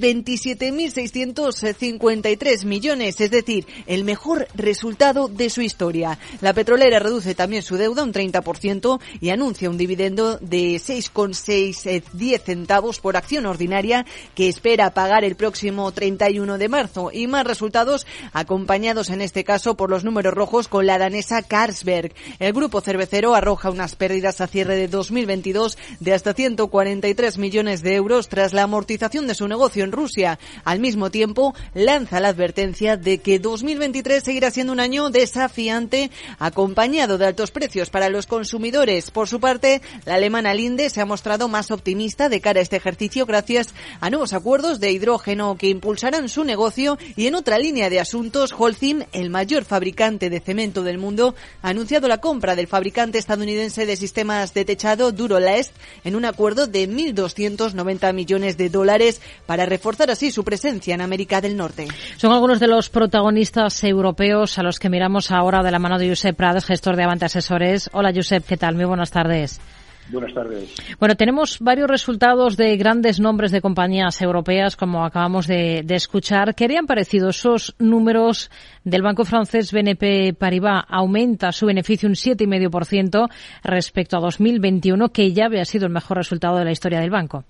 I: 27.653 millones, es decir, el mejor resultado de su historia. La petrolera reduce también su deuda un 30% y anuncia un dividendo de 6,610 centavos por acción ordinaria que espera pagar el próximo 31 de marzo y más resultados acompañados en este caso por los números rojos con la danesa Carlsberg. El grupo cervecero arroja unas pérdidas a cierre de 2022 de hasta 143 millones de euros tras la amortización de su negocio en Rusia. Al mismo tiempo, lanza la advertencia de que 2023 seguirá siendo un año desafiante, acompañado de altos precios para los consumidores. Por su parte, la alemana Linde se ha mostrado más optimista de cara a este ejercicio gracias a nuevos acuerdos de hidrógeno que impulsarán su negocio y en otra línea de asuntos, Holcim, el mayor fabricante de cemento del mundo, ha anunciado la compra del fabricante estadounidense de sistemas de techado Durolast en un acuerdo de 1.290 millones de dólares para reforzar así su presencia en América del Norte.
A: Son algunos de los protagonistas europeos a los que miramos ahora de la mano de Josep Prades, gestor de Avante Asesores. Hola Josep, ¿qué tal? Muy buenas tardes.
K: Buenas tardes.
A: Bueno, tenemos varios resultados de grandes nombres de compañías europeas, como acabamos de, escuchar. ¿Qué harían parecido esos números del banco francés BNP Paribas? Aumenta su beneficio un 7,5% respecto a 2021, que ya había sido el mejor resultado de la historia del banco.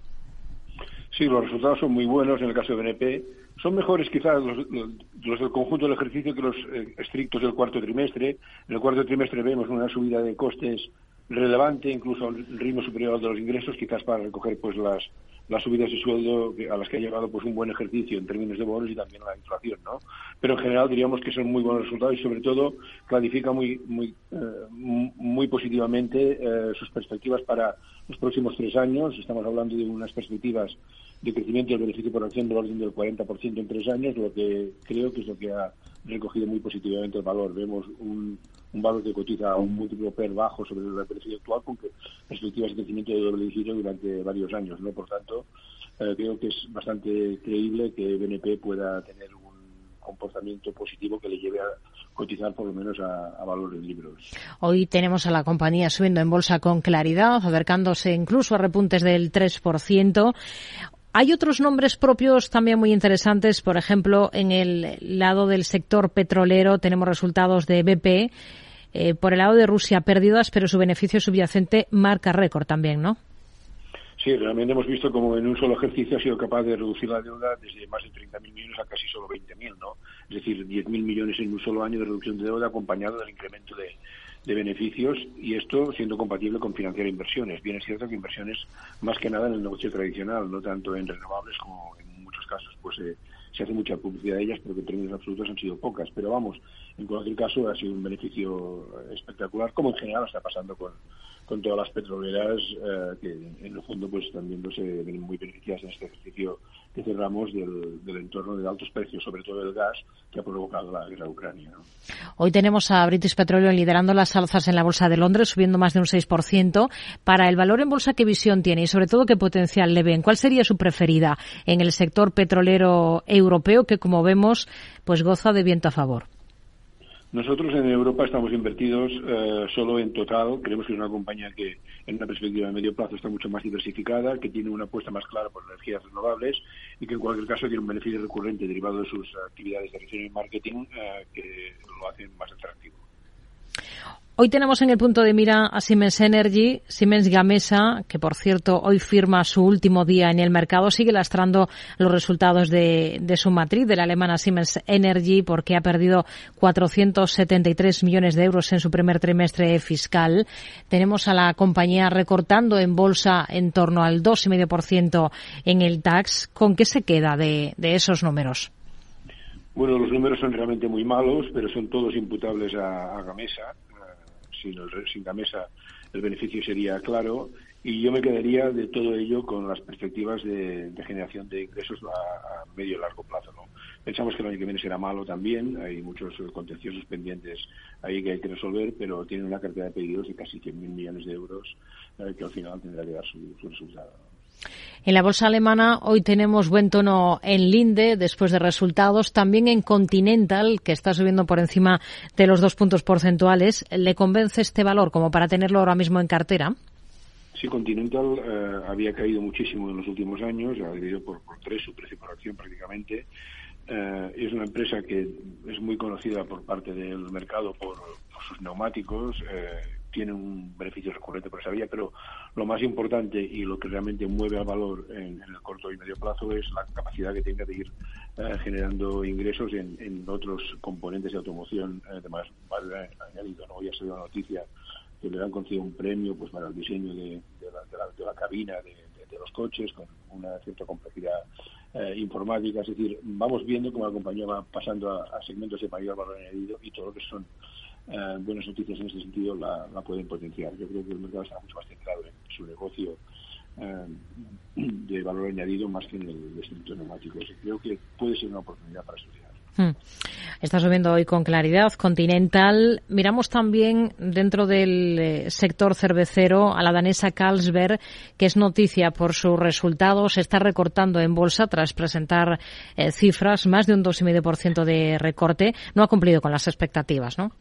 K: Sí, los resultados son muy buenos en el caso de BNP. Son mejores quizás los, del conjunto del ejercicio que los eh, estrictos del cuarto trimestre. En el cuarto trimestre vemos una subida de costes relevante, incluso a un ritmo superior al de los ingresos, quizás para recoger pues las, las subidas de sueldo a las que ha llevado pues un buen ejercicio en términos de bonos y también la inflación, ¿no? Pero en general diríamos que son muy buenos resultados y sobre todo clarifica muy muy eh, muy positivamente eh, sus perspectivas para los próximos tres años. Estamos hablando de unas perspectivas de crecimiento del beneficio por acción del orden del 40% en tres años, lo que creo que es lo que ha recogido muy positivamente el valor. Vemos un, valor que cotiza a un múltiplo PER bajo sobre el beneficio actual con perspectivas de crecimiento de doble dígito durante varios años. ¿no? Por tanto, eh, creo que es bastante creíble que BNP pueda tener un comportamiento positivo que le lleve a cotizar por lo menos a, a valores libros.
A: Hoy tenemos a la compañía subiendo en bolsa con claridad, acercándose incluso a repuntes del 3%. Hay otros nombres propios también muy interesantes. Por ejemplo, en el lado del sector petrolero tenemos resultados de BP. Eh, por el lado de Rusia, pérdidas, pero su beneficio subyacente marca récord también, ¿no?
K: Sí, realmente hemos visto como en un solo ejercicio ha sido capaz de reducir la deuda desde más de 30.000 millones a casi solo 20.000, ¿no? Es decir, 10.000 millones en un solo año de reducción de deuda acompañado del incremento de, de beneficios y esto siendo compatible con financiar inversiones. Bien es cierto que inversiones más que nada en el negocio tradicional, no tanto en renovables como en muchos casos pues eh, se hace mucha publicidad de ellas, pero que en términos absolutos han sido pocas. Pero vamos, en cualquier caso ha sido un beneficio espectacular, como en general está pasando con, con todas las petroleras eh, que en el fondo pues también se ven muy beneficiadas en este ejercicio que cerramos del, del, entorno de altos precios, sobre todo del gas, que ha provocado la guerra Ucrania.
A: Hoy tenemos a British Petroleum liderando las alzas en la Bolsa de Londres, subiendo más de un 6%. Para el valor en bolsa, ¿qué visión tiene y sobre todo qué potencial le ven? ¿Cuál sería su preferida en el sector petrolero europeo que, como vemos, pues goza de viento a favor?
K: Nosotros en Europa estamos invertidos eh, solo en total. Creemos que es una compañía que en una perspectiva de medio plazo está mucho más diversificada, que tiene una apuesta más clara por energías renovables y que en cualquier caso tiene un beneficio recurrente derivado de sus actividades de reseña y marketing eh, que lo hacen más atractivo.
A: Hoy tenemos en el punto de mira a Siemens Energy, Siemens Gamesa, que por cierto hoy firma su último día en el mercado, sigue lastrando los resultados de, su matriz, de la alemana Siemens Energy, porque ha perdido 473 millones de euros en su primer trimestre fiscal. Tenemos a la compañía recortando en bolsa en torno al 2,5% en el tax. ¿Con qué se queda de, esos números?
K: Bueno, los números son realmente muy malos, pero son todos imputables a Gamesa sin, el, sin la mesa el beneficio sería claro y yo me quedaría de todo ello con las perspectivas de, generación de ingresos a, medio y largo plazo. ¿no? Pensamos que el año que viene será malo también, hay muchos contenciosos pendientes ahí que hay que resolver, pero tiene una cartera de pedidos de casi 100.000 millones de euros que al final tendrá que dar su, su resultado.
A: En la bolsa alemana hoy tenemos buen tono en Linde después de resultados, también en Continental, que está subiendo por encima de los dos puntos porcentuales. ¿Le convence este valor como para tenerlo ahora mismo en cartera?
K: Sí, Continental eh, había caído muchísimo en los últimos años, ha por, por tres su precio por acción prácticamente. Eh, es una empresa que es muy conocida por parte del mercado por, por sus neumáticos. Eh, tiene un beneficio recurrente por esa vía, pero lo más importante y lo que realmente mueve al valor en, el corto y medio plazo es la capacidad que tenga de ir eh, generando ingresos en, otros componentes de automoción eh, de más valor añadido. ¿no? Ya se dio la noticia que le han concedido un premio pues para el diseño de, la, cabina de, los coches con una cierta complejidad eh, informática. Es decir, vamos viendo cómo la compañía va pasando a segmentos de mayor valor añadido y todo lo que son eh, buenas noticias en ese sentido la, pueden potenciar. Yo creo que el mercado está mucho más centrado en su negocio eh, de valor añadido más que en el distrito neumático. Creo que puede ser una oportunidad para estudiar. Hmm.
A: Está subiendo hoy con claridad Continental. Miramos también dentro del eh, sector cervecero a la danesa Carlsberg, que es noticia por sus resultados. Se está recortando en bolsa tras presentar cifras, más de un 2,5% de recorte. No ha cumplido con las expectativas, ¿no?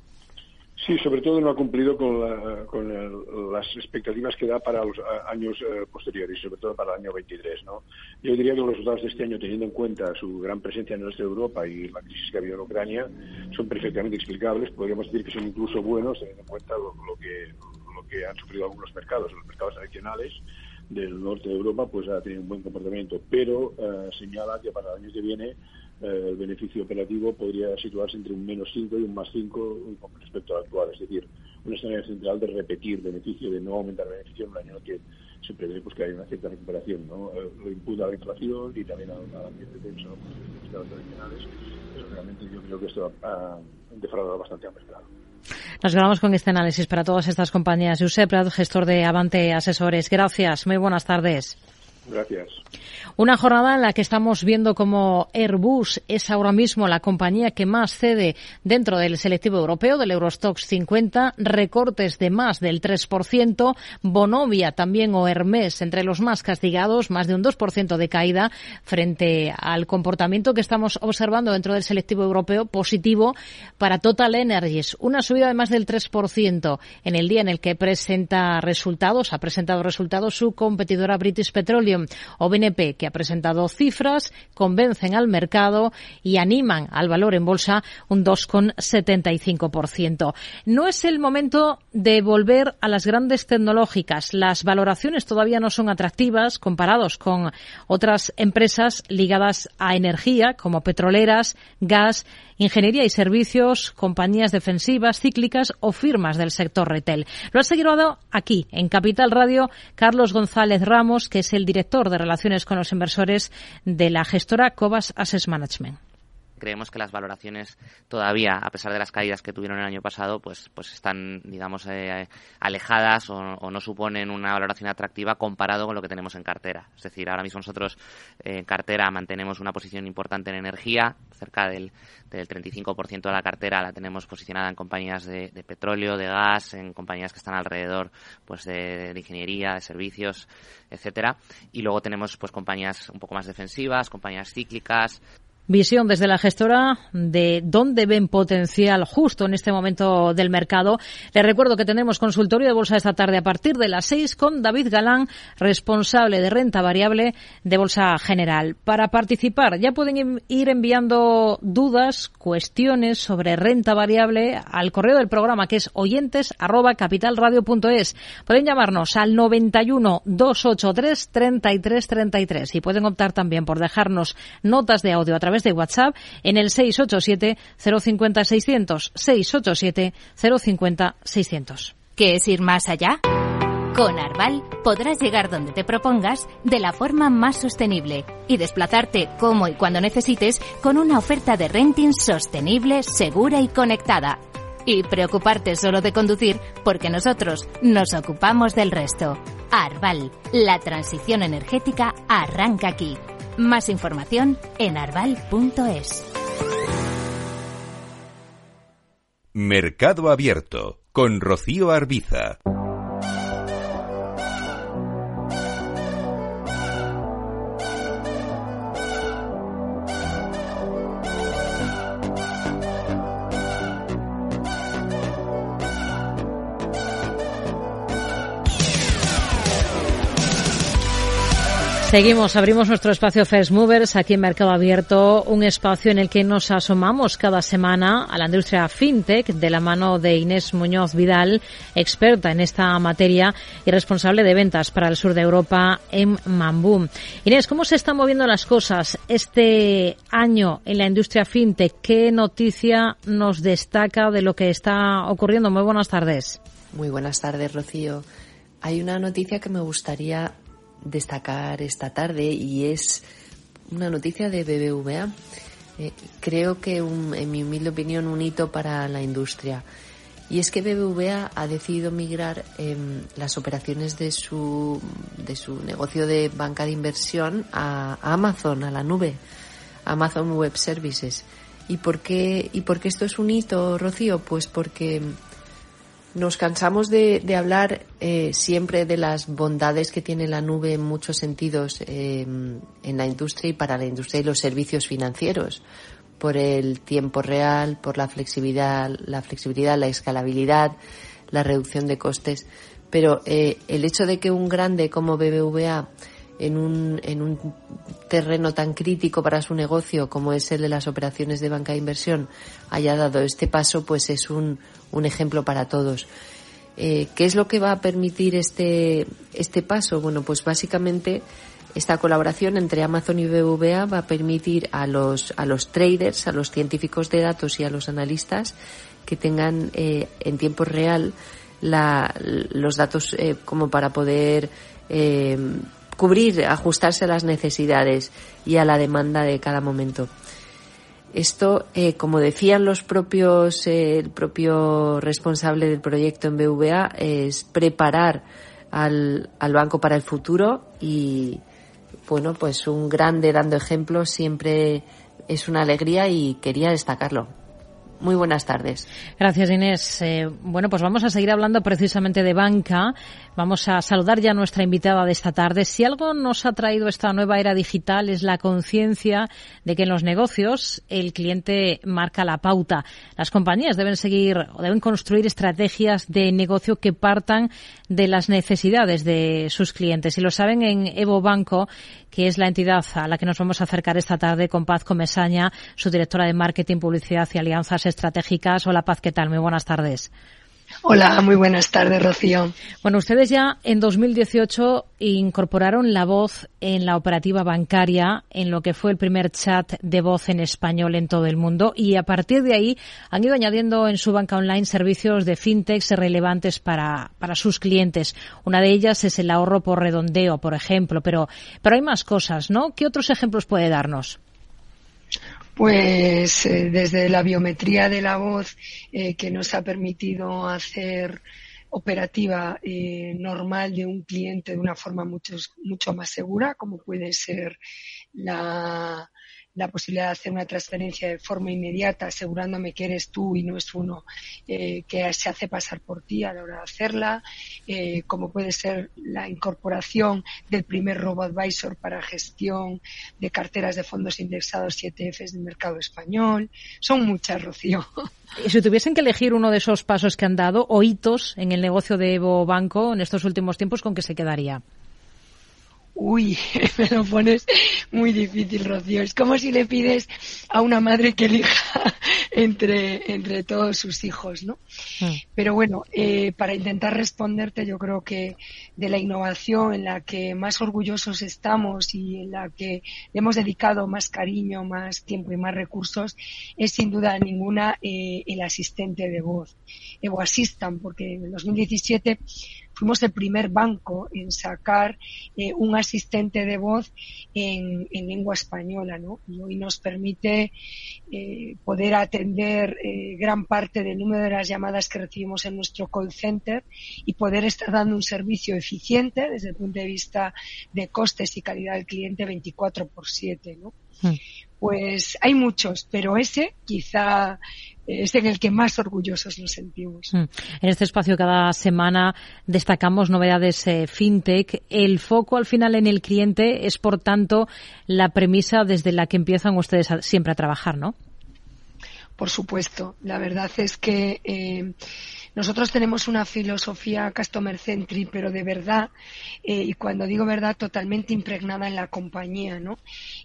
K: Sí, sobre todo no ha cumplido con, las expectativas que da para los años eh, posteriores, sobre todo para el año 23. ¿no? Yo diría que los resultados de este año, teniendo en cuenta su gran presencia en nuestra Europa y la crisis que ha habido en Ucrania, son perfectamente explicables. Podríamos decir que son incluso buenos, teniendo en cuenta lo, que, lo que han sufrido algunos mercados, los mercados adicionales del norte de Europa, pues ha tenido un buen comportamiento. Pero eh, señala que para el año que viene eh, el beneficio operativo podría situarse entre un menos 5 y un más 5 con respecto al actual. Es decir, un escenario central de repetir beneficio, de no aumentar beneficio en un año que se prevé pues, que haya una cierta recuperación. ¿no? Eh, lo imputa a la inflación y también al ambiente tenso de los tradicionales, pero realmente yo creo que esto ha, defraudado bastante al mercado.
A: Nos quedamos con este análisis para todas estas compañías. Josep Prat, gestor de Avante Asesores. Gracias. Muy buenas tardes.
K: Gracias.
A: Una jornada en la que estamos viendo como Airbus es ahora mismo la compañía que más cede dentro del selectivo europeo del Eurostox 50, recortes de más del 3%, Bonovia también o Hermes entre los más castigados, más de un 2% de caída frente al comportamiento que estamos observando dentro del selectivo europeo positivo para Total Energies, una subida de más del 3% en el día en el que presenta resultados, ha presentado resultados su competidora British Petroleum o BNP, que ha presentado cifras, convencen al mercado y animan al valor en bolsa un 2,75%. No es el momento de volver a las grandes tecnológicas. Las valoraciones todavía no son atractivas comparados con otras empresas ligadas a energía, como petroleras, gas, ingeniería y servicios, compañías defensivas, cíclicas o firmas del sector retail. Lo ha seguido aquí, en Capital Radio, Carlos González Ramos, que es el director de Relaciones con los Inversores de la gestora Cobas Asset Management
L: creemos que las valoraciones todavía, a pesar de las caídas que tuvieron el año pasado, pues, pues están, digamos, eh, alejadas o, no suponen una valoración atractiva comparado con lo que tenemos en cartera. Es decir, ahora mismo nosotros en cartera mantenemos una posición importante en energía, cerca del, del 35% de la cartera la tenemos posicionada en compañías de, petróleo, de gas, en compañías que están alrededor pues de, de ingeniería, de servicios, etcétera. Y luego tenemos pues compañías un poco más defensivas, compañías cíclicas,
A: visión desde la gestora de dónde ven potencial justo en este momento del mercado. Les recuerdo que tenemos consultorio de bolsa esta tarde a partir de las seis con David Galán, responsable de renta variable de Bolsa General. Para participar ya pueden ir enviando dudas, cuestiones sobre renta variable al correo del programa que es oyentes arroba capitalradio.es. Pueden llamarnos al 91 283 33 33 y pueden optar también por dejarnos notas de audio a través de WhatsApp en el 687 050 600 687 050 600.
M: ¿Qué es ir más allá? Con Arval podrás llegar donde te propongas de la forma más sostenible y desplazarte como y cuando necesites con una oferta de renting sostenible, segura y conectada. Y preocuparte solo de conducir porque nosotros nos ocupamos del resto. Arval, la transición energética arranca aquí. Más información en arval.es.
H: Mercado Abierto con Rocío Arbiza.
A: Seguimos, abrimos nuestro espacio First Movers aquí en Mercado Abierto, un espacio en el que nos asomamos cada semana a la industria fintech de la mano de Inés Muñoz Vidal, experta en esta materia y responsable de ventas para el sur de Europa en Mambú. Inés, ¿cómo se están moviendo las cosas este año en la industria fintech? ¿Qué noticia nos destaca de lo que está ocurriendo? Muy buenas tardes.
N: Muy buenas tardes, Rocío. Hay una noticia que me gustaría destacar esta tarde y es una noticia de BBVA. Eh, creo que, en mi humilde opinión, un hito para la industria. Y es que BBVA ha decidido migrar em, las operaciones de su, de su negocio de banca de inversión a, Amazon, a la nube, Amazon Web Services. ¿Y por, qué, ¿Y por qué esto es un hito, Rocío? Pues porque nos cansamos de, hablar eh, siempre de las bondades que tiene la nube en muchos sentidos em, en la industria y para la industria y los servicios financieros, por el tiempo real, por la flexibilidad, la flexibilidad, la escalabilidad, la reducción de costes. Pero eh, el hecho de que un grande como BBVA en un, en un terreno tan crítico para su negocio como es el de las operaciones de banca de inversión haya dado este paso, pues es un, un ejemplo para todos. Eh, ¿Qué es lo que va a permitir este, este paso? Bueno, pues básicamente esta colaboración entre Amazon y BBVA va a permitir a los, a los traders, a los científicos de datos y a los analistas que tengan eh, en tiempo real la, los datos eh, como para poder eh, cubrir, ajustarse a las necesidades y a la demanda de cada momento. Esto, eh, como decían los propios, eh, el propio responsable del proyecto en BVA, es preparar al, al banco para el futuro y, bueno, pues un grande dando ejemplo siempre es una alegría y quería destacarlo. Muy buenas tardes.
A: Gracias, Inés. Eh, bueno, pues vamos a seguir hablando precisamente de banca. Vamos a saludar ya a nuestra invitada de esta tarde. Si algo nos ha traído esta nueva era digital es la conciencia de que en los negocios el cliente marca la pauta. Las compañías deben seguir o deben construir estrategias de negocio que partan de las necesidades de sus clientes. Y lo saben en Evo Banco, que es la entidad a la que nos vamos a acercar esta tarde con Paz Comesaña, su directora de Marketing, Publicidad y Alianzas Estratégicas. Hola Paz, ¿qué tal? Muy buenas tardes.
O: Hola, muy buenas tardes, Rocío.
A: Bueno, ustedes ya en 2018 incorporaron la voz en la operativa bancaria, en lo que fue el primer chat de voz en español en todo el mundo, y a partir de ahí han ido añadiendo en su banca online servicios de fintech relevantes para, para sus clientes. Una de ellas es el ahorro por redondeo, por ejemplo, pero, pero hay más cosas, ¿no? ¿Qué otros ejemplos puede darnos?
O: Pues eh, desde la biometría de la voz eh, que nos ha permitido hacer operativa eh, normal de un cliente de una forma mucho, mucho más segura, como puede ser la, la posibilidad de hacer una transferencia de forma inmediata, asegurándome que eres tú y no es uno eh, que se hace pasar por ti a la hora de hacerla, eh, como puede ser la incorporación del primer robo advisor para gestión de carteras de fondos indexados y ETFs del mercado español. Son muchas, Rocío.
A: Y si tuviesen que elegir uno de esos pasos que han dado o hitos en el negocio de Evo Banco en estos últimos tiempos, ¿con qué se quedaría?
O: Uy, me lo pones muy difícil, Rocío. Es como si le pides a una madre que elija entre, entre todos sus hijos, ¿no? Mm. Pero bueno, eh, para intentar responderte, yo creo que de la innovación en la que más orgullosos estamos y en la que hemos dedicado más cariño, más tiempo y más recursos, es sin duda ninguna eh, el asistente de voz, Evo Assistant, porque en el 2017 fuimos el primer banco en sacar eh, un asistente de voz en, en, lengua española, ¿no? Y hoy nos permite eh, poder atender eh, gran parte del número de las llamadas que recibimos en nuestro call center y poder estar dando un servicio eficiente desde el punto de vista de costes y calidad del cliente 24 por 7, ¿no? Hmm. Pues hay muchos, pero ese quizá es en el que más orgullosos nos sentimos. Hmm.
A: En este espacio cada semana destacamos novedades eh, fintech. El foco al final en el cliente es, por tanto, la premisa desde la que empiezan ustedes siempre a trabajar, ¿no?
O: Por supuesto. La verdad es que eh, nosotros tenemos una filosofía customer centric, pero de verdad, eh, y cuando digo verdad, totalmente impregnada en la compañía, ¿no?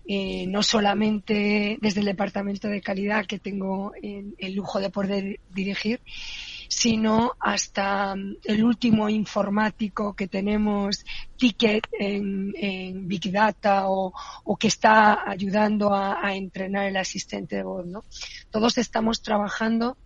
O: Eh, no solamente desde el departamento de calidad que tengo el, el lujo de poder dirigir, sino hasta mm, el último informático que tenemos ticket en, Big Data o, o, que está ayudando a, a, entrenar el asistente de voz, ¿no? Todos estamos trabajando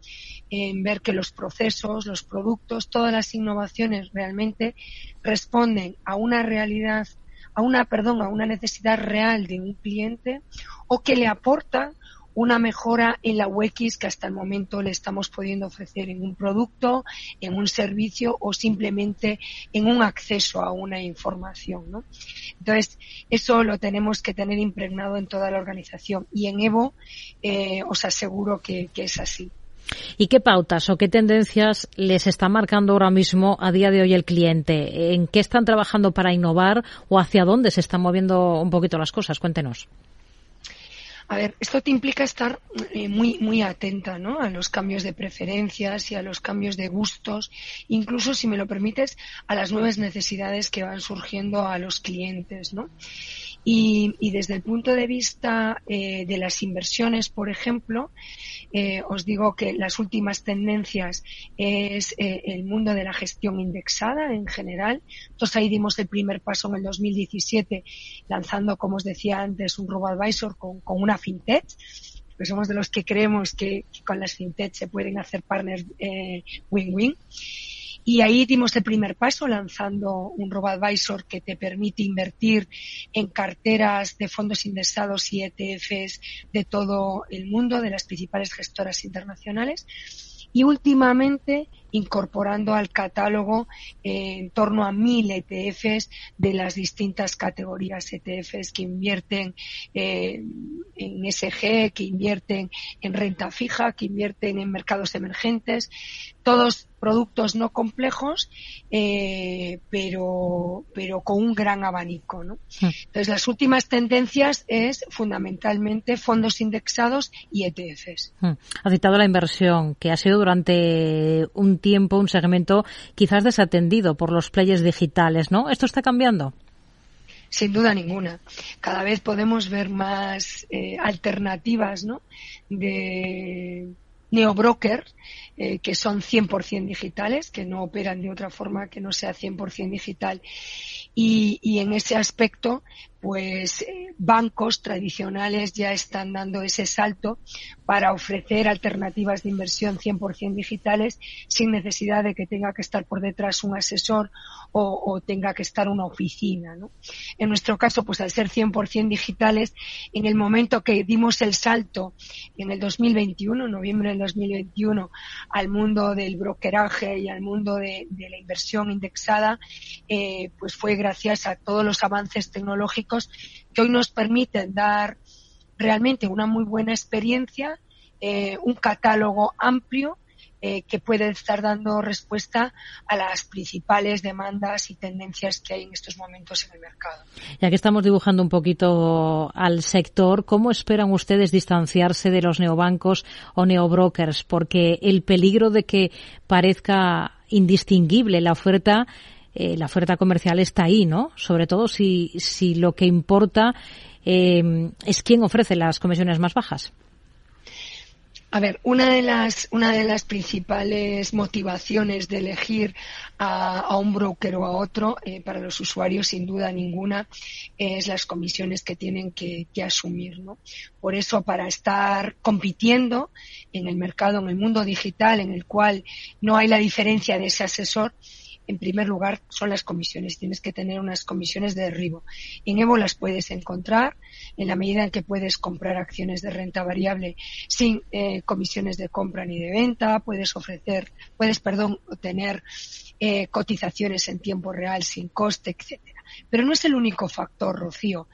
O: en ver que los procesos, los productos, todas las innovaciones realmente responden a una realidad, a una, perdón, a una necesidad real de un cliente o que le aportan una mejora en la UX que hasta el momento le estamos pudiendo ofrecer en un producto, en un servicio o simplemente en un acceso a una información. ¿no? Entonces, eso lo tenemos que tener impregnado en toda la organización y en Evo eh, os aseguro que, que es así.
A: ¿Y qué pautas o qué tendencias les está marcando ahora mismo a día de hoy el cliente? ¿En qué están trabajando para innovar o hacia dónde se están moviendo un poquito las cosas? Cuéntenos.
O: A ver, esto te implica estar eh, muy, muy atenta, ¿no? A los cambios de preferencias y a los cambios de gustos, incluso, si me lo permites, a las nuevas necesidades que van surgiendo a los clientes, ¿no? Y, y desde el punto de vista eh, de las inversiones, por ejemplo, eh, os digo que las últimas tendencias es eh, el mundo de la gestión indexada en general. Entonces ahí dimos el primer paso en el 2017 lanzando, como os decía antes, un robo-advisor con, con una fintech pues somos de los que creemos que, con las fintech se pueden hacer partners eh, win-win. Y ahí dimos el primer paso lanzando un robo-advisor que te permite invertir en carteras de fondos indexados y ETFs de todo el mundo, de las principales gestoras internacionales. Y últimamente incorporando al catálogo eh, en torno a mil ETFs de las distintas categorías ETFs que invierten eh, en SG, que invierten en renta fija, que invierten en mercados emergentes, todos productos no complejos, eh, pero, pero con un gran abanico. ¿no? Entonces, las últimas tendencias es fundamentalmente fondos indexados y ETFs.
A: Hmm. Ha citado la inversión, que ha sido durante un tiempo un segmento quizás desatendido por los players digitales, ¿no? ¿Esto está cambiando?
O: Sin duda ninguna. Cada vez podemos ver más eh, alternativas, ¿no? De neobrokers eh, que son 100% digitales, que no operan de otra forma que no sea 100% digital. Y, y, en ese aspecto, pues eh, bancos tradicionales ya están dando ese salto para ofrecer alternativas de inversión 100% digitales sin necesidad de que tenga que estar por detrás un asesor o, tenga que estar una oficina. ¿no? En nuestro caso, pues al ser 100% digitales, en el momento que dimos el salto en el 2021, noviembre del 2021, al mundo del brokeraje y al mundo de, la inversión indexada, eh, pues fue gracias a todos los avances tecnológicos que hoy nos permiten dar realmente una muy buena experiencia, eh, un catálogo amplio eh, que puede estar dando respuesta a las principales demandas y tendencias que hay en estos momentos en el mercado.
A: Ya que estamos dibujando un poquito al sector, ¿cómo esperan ustedes distanciarse de los neobancos o neobrokers? Porque el peligro de que parezca indistinguible la oferta eh, la oferta comercial está ahí, ¿no? Sobre todo si, si lo que importa eh, es quién ofrece las comisiones más bajas.
O: A ver, una de las, una de las principales motivaciones de elegir a, a un broker o a otro eh, para los usuarios, sin duda ninguna, es las comisiones que tienen que, que, asumir. ¿no? Por eso, para estar compitiendo en el mercado, en el mundo digital, en el cual no hay la diferencia de ese asesor, en primer lugar, son las comisiones. Tienes que tener unas comisiones de derribo. En Evo las puedes encontrar en la medida en que puedes comprar acciones de renta variable sin eh, comisiones de compra ni de venta. Puedes ofrecer, puedes, perdón, tener eh, cotizaciones en tiempo real sin coste, etcétera. Pero no es el único factor, Rocío.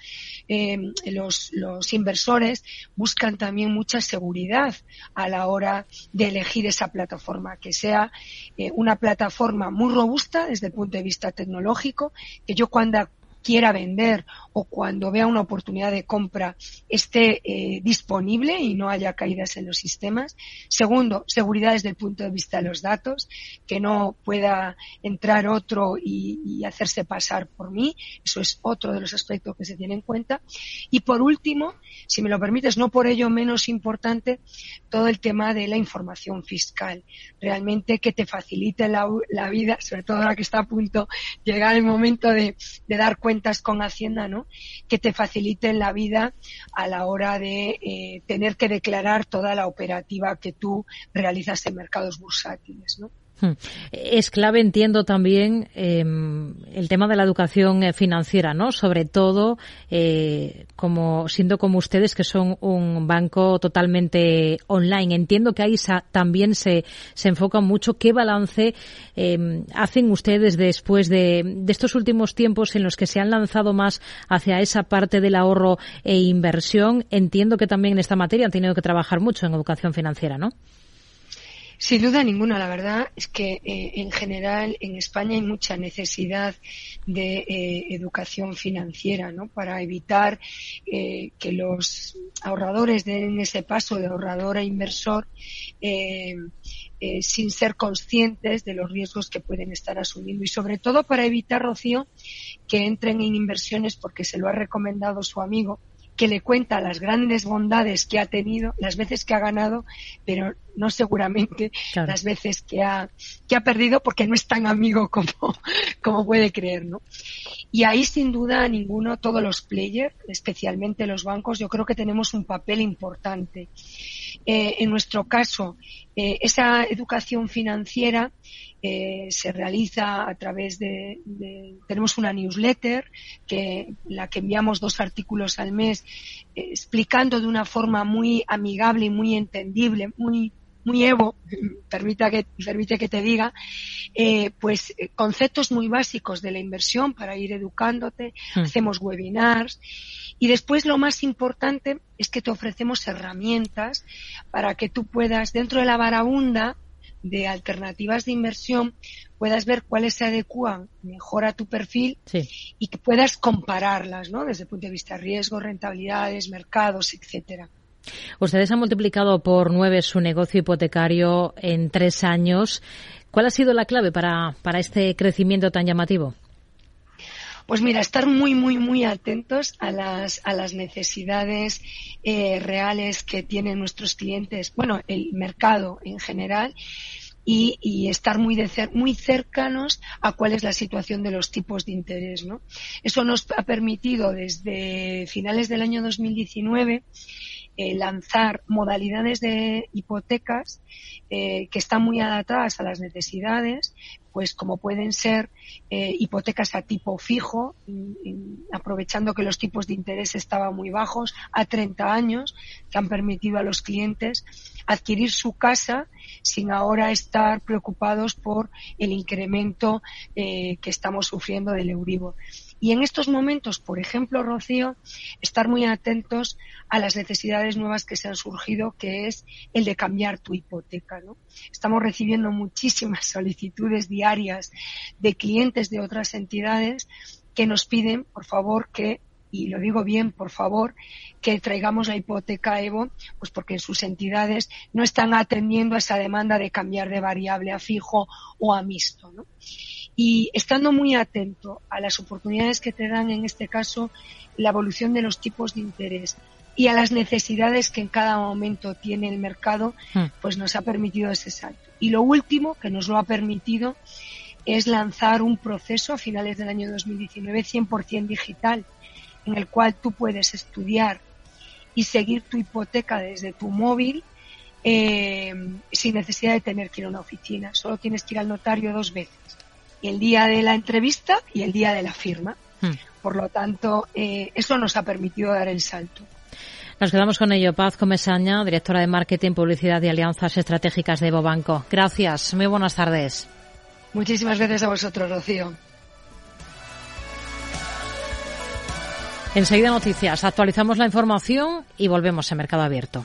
O: Eh, los, inversores buscan también mucha seguridad a la hora de elegir esa plataforma, que sea eh, una plataforma muy robusta desde el punto de vista tecnológico, que yo cuando quiera vender o cuando vea una oportunidad de compra esté eh, disponible y no haya caídas en los sistemas. Segundo, seguridad desde el punto de vista de los datos, que no pueda entrar otro y, y hacerse pasar por mí. Eso es otro de los aspectos que se tiene en cuenta. Y por último, si me lo permites, no por ello menos importante, todo el tema de la información fiscal. Realmente que te facilite la, la vida, sobre todo ahora que está a punto llegar el momento de, de dar cuenta con Hacienda, ¿no? Que te faciliten la vida a la hora de eh, tener que declarar toda la operativa que tú realizas en mercados bursátiles, ¿no?
A: Hmm. Es clave, entiendo también, em, el tema de la educación eh, financiera, ¿no? Sobre todo, eh, como siendo como ustedes que son un banco totalmente online. Entiendo que ahí también se, se enfoca mucho. ¿Qué balance em, hacen ustedes después de, de estos últimos tiempos en los que se han lanzado más hacia esa parte del ahorro e inversión? Entiendo que también en esta materia han tenido que trabajar mucho en educación financiera, ¿no?
O: Sin duda ninguna, la verdad es que eh, en general en España hay mucha necesidad de eh, educación financiera, ¿no? Para evitar eh, que los ahorradores den ese paso de ahorrador a inversor sin ser conscientes de los riesgos que pueden estar asumiendo y sobre todo para evitar, Rocío, que entren en inversiones porque se lo ha recomendado su amigo que le cuenta las grandes bondades que ha tenido, las veces que ha ganado, pero no seguramente las veces que ha, que ha perdido porque no es tan amigo como, como puede creer, ¿no? Y ahí sin duda ninguno, todos los players, especialmente los bancos, yo creo que tenemos un papel importante. Eh, en nuestro caso, eh, esa educación financiera eh, se realiza a través de, tenemos una newsletter que la que enviamos dos artículos al mes explicando de una forma muy amigable y muy entendible, muy muy Evo, permita que, permite que te diga, eh, pues conceptos muy básicos de la inversión para ir educándote, hmm. hacemos webinars y después lo más importante es que te ofrecemos herramientas para que tú puedas, dentro de la barabunda de alternativas de inversión, puedas ver cuáles se adecúan mejor a tu perfil y que puedas compararlas, ¿no? Desde el punto de vista de riesgo, rentabilidades, mercados, etcétera.
A: Ustedes han multiplicado por nueve su negocio hipotecario en tres años. ¿Cuál ha sido la clave para, para este crecimiento tan llamativo?
O: Pues mira, estar muy, muy, muy atentos a las, a las necesidades eh, reales que tienen nuestros clientes, bueno, el mercado en general. Y, y, estar muy, de muy cercanos a cuál es la situación de los tipos de interés. ¿no? Eso nos ha permitido desde finales del año 2019 eh, lanzar modalidades de hipotecas eh, que están muy adaptadas a las necesidades, pues como pueden ser eh, hipotecas a tipo fijo, aprovechando que los tipos de interés estaban muy bajos, a 30 años, que han permitido a los clientes adquirir su casa sin ahora estar preocupados por el incremento que estamos sufriendo del Euribor. Y en estos momentos, por ejemplo, Rocío, estar muy atentos a las necesidades nuevas que se han surgido, que es el de cambiar tu hipoteca. ¿no? Estamos recibiendo muchísimas solicitudes diarias de clientes de otras entidades que nos piden, por favor, que y lo digo bien, por favor, que traigamos la hipoteca Evo, pues porque sus entidades no están atendiendo a esa demanda de cambiar de variable a fijo o a mixto. ¿no? Y estando muy atento a las oportunidades que te dan, en este caso, la evolución de los tipos de interés y a las necesidades que en cada momento tiene el mercado, hmm. pues nos ha permitido ese salto. Y lo último que nos lo ha permitido es lanzar un proceso a finales del año 2019 100% digital, en el cual tú puedes estudiar y seguir tu hipoteca desde tu móvil eh, sin necesidad de tener que ir a una oficina. Solo tienes que ir al notario dos veces el día de la entrevista y el día de la firma.
A: Hmm.
O: Por lo tanto, eh, eso nos ha permitido dar el salto.
A: Nos quedamos con ello. Paz Comesaña, directora de Marketing, Publicidad y Alianzas Estratégicas de Evo Banco. Gracias. Muy buenas tardes.
O: Muchísimas gracias a vosotros, Rocío.
A: Enseguida noticias. Actualizamos la información y volvemos a Mercado Abierto.